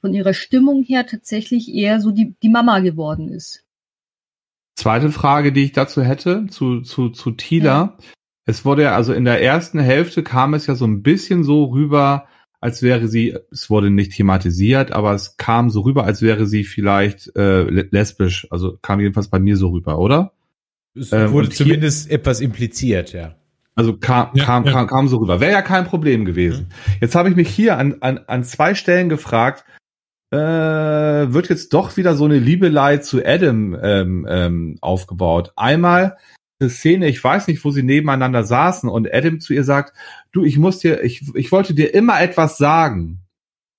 von ihrer Stimmung her tatsächlich eher so die, die Mama geworden ist. Zweite Frage, die ich dazu hätte, zu, zu, zu Tila. Es wurde ja, also in der ersten Hälfte kam es ja so ein bisschen so rüber, als wäre sie, es wurde nicht thematisiert, aber es kam so rüber, als wäre sie vielleicht äh, le- lesbisch. Also kam jedenfalls bei mir so rüber, oder? Es Ähm, wurde hier- zumindest etwas impliziert, ja. Also kam, Ja, kam, ja. kam, kam so rüber. Wäre ja kein Problem gewesen. Jetzt habe ich mich hier an, an, an zwei Stellen gefragt, äh, wird jetzt doch wieder so eine Liebelei zu Adam ähm, ähm, aufgebaut. Einmal eine Szene, ich weiß nicht, wo sie nebeneinander saßen und Adam zu ihr sagt, du, ich muss dir, ich, ich wollte dir immer etwas sagen.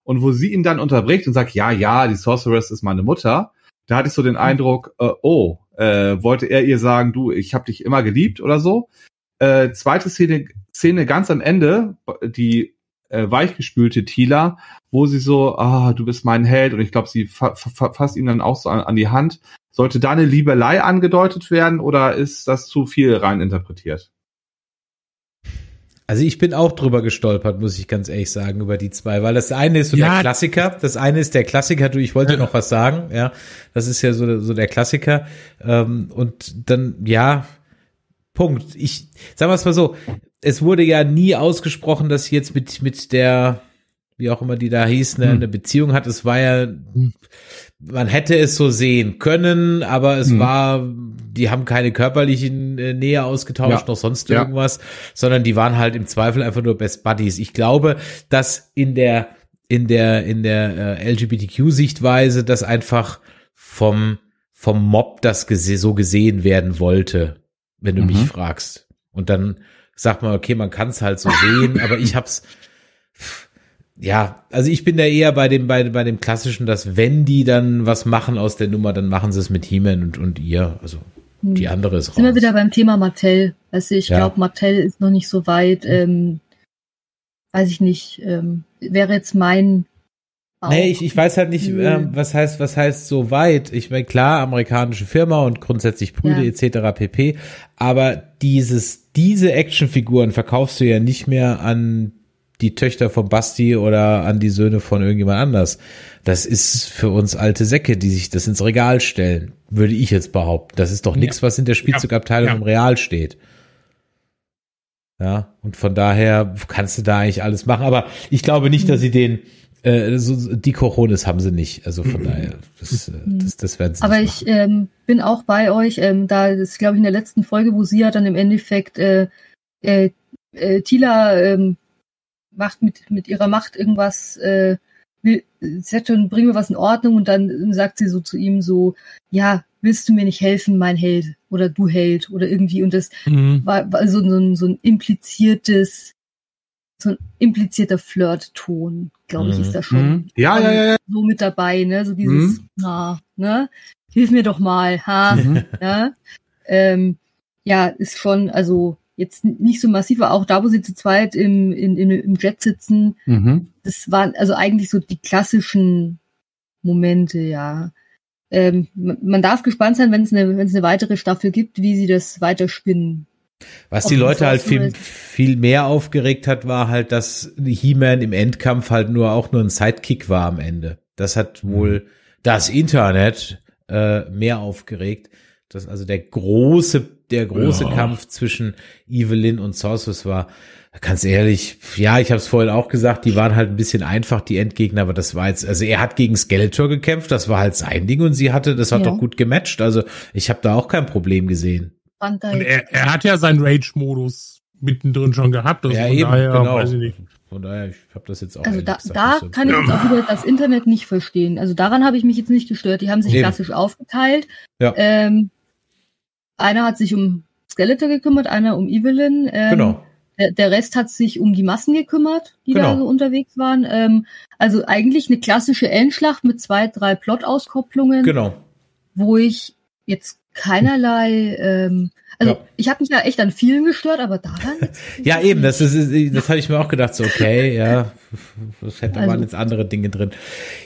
Und wo sie ihn dann unterbricht und sagt, ja, ja, die Sorceress ist meine Mutter, da hatte ich so den Eindruck, äh, oh, äh, wollte er ihr sagen, du, ich habe dich immer geliebt oder so. Äh, zweite Szene, Szene ganz am Ende, die äh, weichgespülte Tila, wo sie so, ah, du bist mein Held und ich glaube, sie fa fa fasst ihm dann auch so an, an die Hand. Sollte da eine Liebelei angedeutet werden oder ist das zu viel rein interpretiert? Also ich bin auch drüber gestolpert, muss ich ganz ehrlich sagen, über die zwei, weil das eine ist so Ja. der Klassiker, das eine ist der Klassiker, du, ich wollte noch was sagen, ja, das ist ja so, so der Klassiker ähm, und dann, ja, Punkt. Ich, sagen wir es mal so, es wurde ja nie ausgesprochen, dass sie jetzt mit, mit der, wie auch immer die da hieß, eine, Hm. eine Beziehung hat, es war ja, man hätte es so sehen können, aber es Hm. war, die haben keine körperlichen äh, Nähe ausgetauscht, Ja. noch sonst Ja. irgendwas, sondern die waren halt im Zweifel einfach nur Best Buddies. Ich glaube, dass in der in der in der äh, LGBTQ-Sichtweise das einfach vom vom Mob das gese so gesehen werden wollte, wenn du Mhm. mich fragst. Und dann sagt man, okay, man kann es halt so sehen, aber ich hab's ja, also ich bin da eher bei dem, bei, bei dem klassischen, dass wenn die dann was machen aus der Nummer, dann machen sie es mit He-Man und, und ihr. Also die andere ist raus. Sind wir wieder beim Thema Mattel. Also ich Ja. glaube, Mattel ist noch nicht so weit. Ähm, weiß ich nicht. Ähm, wäre jetzt mein. Nee, ich, ich weiß halt nicht, Nö. ähm, was heißt, was heißt so weit. Ich meine, klar, amerikanische Firma und grundsätzlich Brüder Ja. etc. pp. Aber dieses, diese Actionfiguren verkaufst du ja nicht mehr an die Töchter von Basti oder an die Söhne von irgendjemand anders. Das ist für uns alte Säcke, die sich das ins Regal stellen, würde ich jetzt behaupten. Das ist doch nichts, was in der Spielzeugabteilung Ja. im Real steht. Ja, und von daher kannst du da eigentlich alles machen. Aber ich glaube nicht, dass sie den, äh, so, die Cojones haben sie nicht. Also von daher, das, äh, das, das werden sie Aber nicht ich ähm, bin auch bei euch. Ähm, da ist, glaube ich, in der letzten Folge, wo sie ja dann im Endeffekt äh, äh, äh, Tila ähm, macht mit, mit ihrer Macht irgendwas, äh, will, sagt schon, bring mir was in Ordnung und dann sagt sie so zu ihm so, ja, willst du mir nicht helfen, mein Held oder du Held oder irgendwie und das Mhm. war, war so, so, ein, so ein impliziertes, so ein implizierter Flirt-Ton, glaube ich, Mhm. ist da schon Mhm. Ja, ja, ja, ja. so mit dabei, ne? So dieses, Mhm. na, ne? Hilf mir doch mal, ha, Mhm. ja. Ähm, ja, ist schon, also jetzt nicht so massiv, aber auch da, wo sie zu zweit im, in, in, im Jet sitzen, Mhm. das waren also eigentlich so die klassischen Momente, ja. Ähm, man man darf gespannt sein, wenn es eine, wenn es eine weitere Staffel gibt, wie sie das weiterspinnen. Was Ob die Leute halt viel, viel mehr aufgeregt hat, war halt, dass He-Man im Endkampf halt nur auch nur ein Sidekick war am Ende. Das hat wohl das Internet äh, mehr aufgeregt. das also der große, der große Ja. Kampf zwischen Evelyn und Sorceress war, ganz ehrlich, ja, ich habe es vorhin auch gesagt, die waren halt ein bisschen einfach, die Endgegner, aber das war jetzt, also er hat gegen Skeletor gekämpft, das war halt sein Ding und sie hatte, das hat Ja. doch gut gematcht, also ich habe da auch kein Problem gesehen. Fand da Und jetzt- er, er hat ja seinen Rage-Modus mittendrin schon gehabt. Also ja, von eben, daher, genau. weiß ich nicht. Von daher, ich habe das jetzt auch Also da, gesagt da kann ich jetzt auch wieder das Internet nicht verstehen. Also daran habe ich mich jetzt nicht gestört. Die haben sich Eben. klassisch aufgeteilt. Ja. Ähm, einer hat sich um Skeletor gekümmert, einer um Evelyn. Ähm, Genau. Der, der Rest hat sich um die Massen gekümmert, die Genau. da so unterwegs waren. Ähm, also eigentlich eine klassische Endschlacht mit zwei, drei Plot-Auskopplungen, Genau. wo ich jetzt keinerlei, ähm, also Ja. ich habe mich ja echt an vielen gestört, aber daran Ja, eben, das ist, das habe ich mir auch gedacht, so, okay, ja, das hätte Also- waren jetzt andere Dinge drin.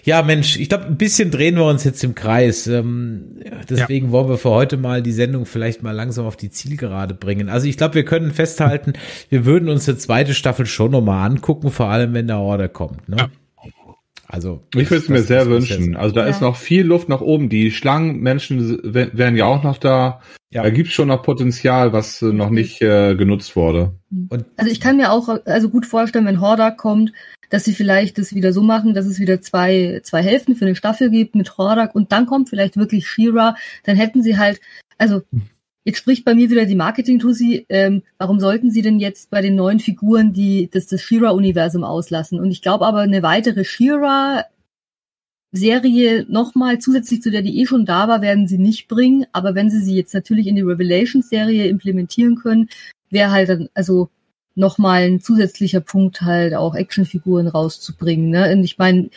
Ja, Mensch, ich glaube, ein bisschen drehen wir uns jetzt im Kreis. Ähm, ja, deswegen wollen wir für heute mal die Sendung vielleicht mal langsam auf die Zielgerade bringen. Also ich glaube, wir können festhalten, wir würden uns eine zweite Staffel schon nochmal angucken, vor allem wenn der Order kommt. Ne? Ja. Also Ich würde es mir sehr wünschen. Also da Ja. ist noch viel Luft nach oben. Die Schlangenmenschen wären ja auch noch da. Ja. Da gibt es schon noch Potenzial, was äh, noch nicht äh, genutzt wurde. Und Also ich kann mir auch also gut vorstellen, wenn Hordak kommt, dass sie vielleicht das wieder so machen, dass es wieder zwei, zwei Hälften für eine Staffel gibt mit Hordak und dann kommt vielleicht wirklich Shira, dann hätten sie halt, also jetzt spricht bei mir wieder die Marketing-Tussi, ähm, warum sollten sie denn jetzt bei den neuen Figuren die, das, das Shira-Universum auslassen? Und ich glaube aber, eine weitere Shira Serie nochmal zusätzlich zu der, die eh schon da war, werden sie nicht bringen. Aber wenn sie sie jetzt natürlich in die Revelations-Serie implementieren können, wäre halt dann, also nochmal ein zusätzlicher Punkt halt auch Actionfiguren rauszubringen. Ne? Und ich meine,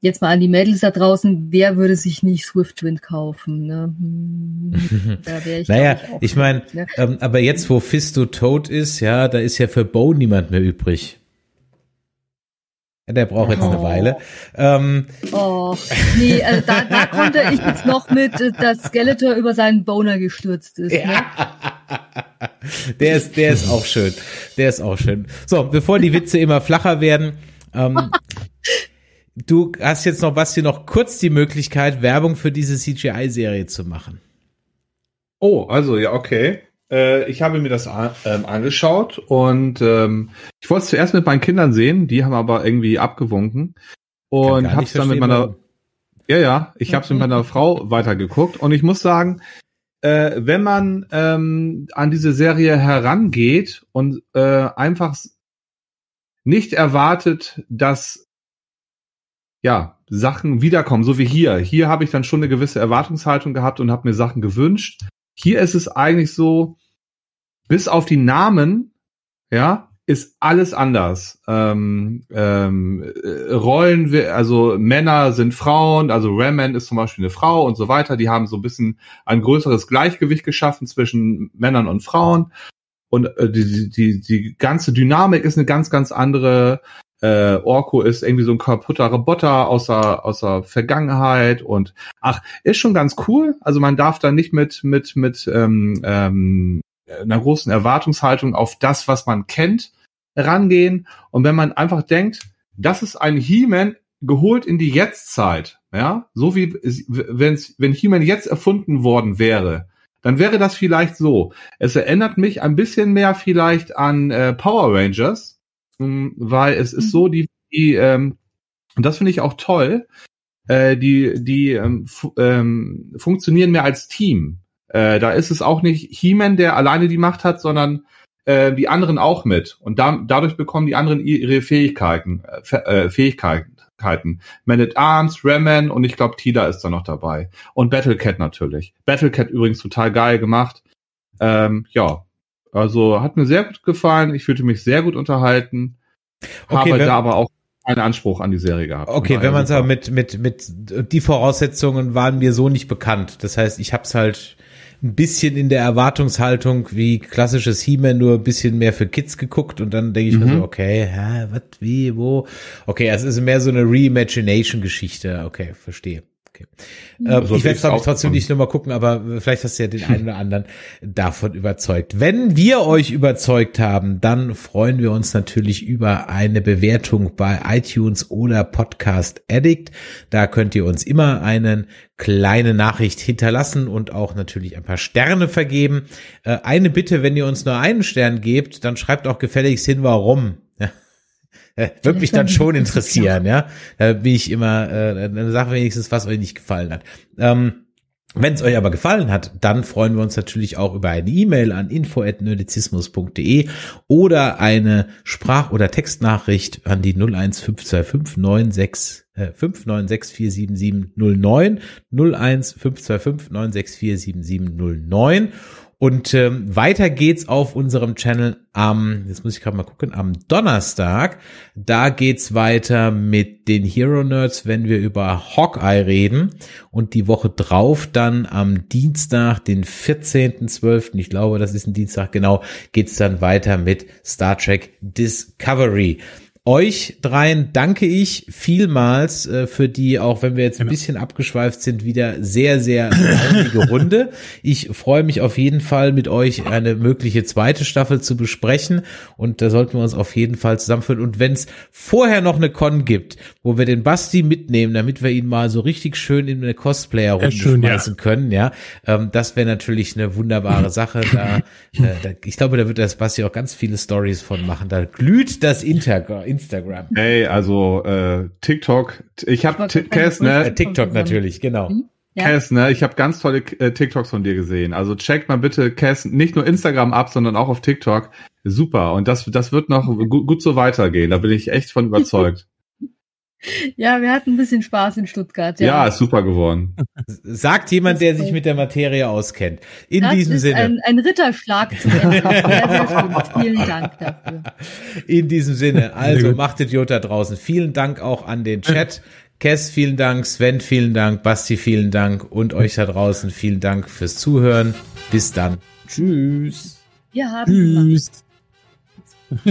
jetzt mal an die Mädels da draußen, wer würde sich nicht Swiftwind kaufen? Ne? Hm, da wäre ich. Naja, auch ich meine, ne? ähm, aber jetzt, wo Fisto tot ist, ja, da ist ja für Bo niemand mehr übrig. Ja, der braucht jetzt eine Oh. Weile. Ähm, Oh, nee, also da, da konnte ich jetzt noch mit, äh, dass Skeletor über seinen Boner gestürzt ist. Ne? der ist, der ist auch schön. Der ist auch schön. So, bevor die Witze immer flacher werden, ähm, du hast jetzt noch, Basti, noch kurz die Möglichkeit, Werbung für diese CGI-Serie zu machen. Oh, also ja, okay. Äh, ich habe mir das a- ähm, angeschaut und ähm, ich wollte es zuerst mit meinen Kindern sehen, die haben aber irgendwie abgewunken und habe es dann mit meiner warum. Ja, ja, ich habe es mit meiner Frau weitergeguckt und ich muss sagen, äh, wenn man ähm, an diese Serie herangeht und äh, einfach nicht erwartet, dass ja Sachen wiederkommen, so wie hier. Hier habe ich dann schon eine gewisse Erwartungshaltung gehabt und habe mir Sachen gewünscht. Hier ist es eigentlich so, bis auf die Namen, ja, ist alles anders. Ähm, ähm, äh, Rollen, also Männer sind Frauen, also Raman ist zum Beispiel eine Frau und so weiter. Die haben so ein bisschen ein größeres Gleichgewicht geschaffen zwischen Männern und Frauen. Und äh, die, die, die ganze Dynamik ist eine ganz, ganz andere. Äh, Orko ist irgendwie so ein kaputter Roboter aus der, aus der Vergangenheit und ach, ist schon ganz cool. Also man darf da nicht mit, mit, mit ähm, ähm, einer großen Erwartungshaltung auf das, was man kennt, rangehen. Und wenn man einfach denkt, das ist ein He-Man geholt in die Jetztzeit, ja, so wie wenn's, wenn He-Man jetzt erfunden worden wäre, dann wäre das vielleicht so. Es erinnert mich ein bisschen mehr vielleicht an äh, Power Rangers, weil es ist Mhm. so, die, die ähm, und das finde ich auch toll, äh, die, die ähm, ähm, funktionieren mehr als Team. Äh, da ist es auch nicht He-Man, der alleine die Macht hat, sondern äh, die anderen auch mit. Und da, dadurch bekommen die anderen ihre Fähigkeiten, äh, äh, Fähigkeiten. Man at Arms, Raman und ich glaube Tila ist da noch dabei. Und Battlecat natürlich. Battlecat übrigens total geil gemacht. Ähm, ja, also hat mir sehr gut gefallen. Ich fühlte mich sehr gut unterhalten. Okay, habe da aber auch keinen Anspruch an die Serie gehabt. Okay, wenn man daher sagt, mit, mit, mit, die Voraussetzungen waren mir so nicht bekannt. Das heißt, ich hab's halt ein bisschen in der Erwartungshaltung wie klassisches He-Man nur ein bisschen mehr für Kids geguckt und dann denke ich mir Mhm. so, okay, hä, was, wie, wo? Okay, es ist mehr so eine Reimagination-Geschichte. Okay, verstehe. Okay. Ähm, So ich werde ist glaube ich auch trotzdem nicht nochmal gucken, aber vielleicht hast du ja den einen oder anderen davon überzeugt. Wenn wir euch überzeugt haben, dann freuen wir uns natürlich über eine Bewertung bei iTunes oder Podcast Addict. Da könnt ihr uns immer eine kleine Nachricht hinterlassen und auch natürlich ein paar Sterne vergeben. Äh, eine Bitte, wenn ihr uns nur einen Stern gebt, dann schreibt auch gefälligst hin, warum. Äh, Würde mich dann schon interessieren, ja. Da bin ich immer, äh, dann sag wenigstens, was euch nicht gefallen hat. Ähm, wenn es euch aber gefallen hat, dann freuen wir uns natürlich auch über eine E-Mail an info@nerdizismus.de oder eine Sprach- oder Textnachricht an die 01525 96 äh, 596477009 01525 9647709 und ähm, weiter geht's auf unserem Channel am, jetzt muss ich gerade mal gucken, am Donnerstag. Da geht's weiter mit den Hero Nerds, wenn wir über Hawkeye reden. Und die Woche drauf dann am Dienstag, den 14.12., ich glaube, das ist ein Dienstag, genau, geht's dann weiter mit Star Trek Discovery. Euch dreien danke ich vielmals äh, für die, auch wenn wir jetzt ein bisschen abgeschweift sind, wieder sehr, sehr launige Runde. Ich freue mich auf jeden Fall mit euch eine mögliche zweite Staffel zu besprechen und da sollten wir uns auf jeden Fall zusammenführen. Und wenn es vorher noch eine Con gibt, wo wir den Basti mitnehmen, damit wir ihn mal so richtig schön in eine Cosplayer-Runde schön, ja. schmeißen können, ja, ähm, das wäre natürlich eine wunderbare Sache. Da, äh, da, ich glaube, da wird das Basti auch ganz viele Stories von machen. Da glüht das Inter Instagram. Ey, also äh, TikTok, ich habe Cass, sagen, Äh, ne, TikTok natürlich, genau. Ja. Cass, ne, ich habe ganz tolle äh, TikToks von dir gesehen. Also checkt mal bitte Cass nicht nur Instagram ab, sondern auch auf TikTok. Super. Und das, das wird noch gut, gut so weitergehen. Da bin ich echt von überzeugt. Ja, wir hatten ein bisschen Spaß in Stuttgart. ja. Ja, ist super geworden. Sagt jemand, der sich mit der Materie auskennt. In das diesem ist Sinne. Ein, ein Ritterschlag zum Ende. Sehr, sehr. Vielen Dank dafür. In diesem Sinne, also macht Idiot da draußen. Vielen Dank auch an den Chat. Kess, vielen Dank. Sven, vielen Dank. Basti, vielen Dank. Und euch da draußen, vielen Dank fürs Zuhören. Bis dann. Tschüss. Wir haben. Tschüss.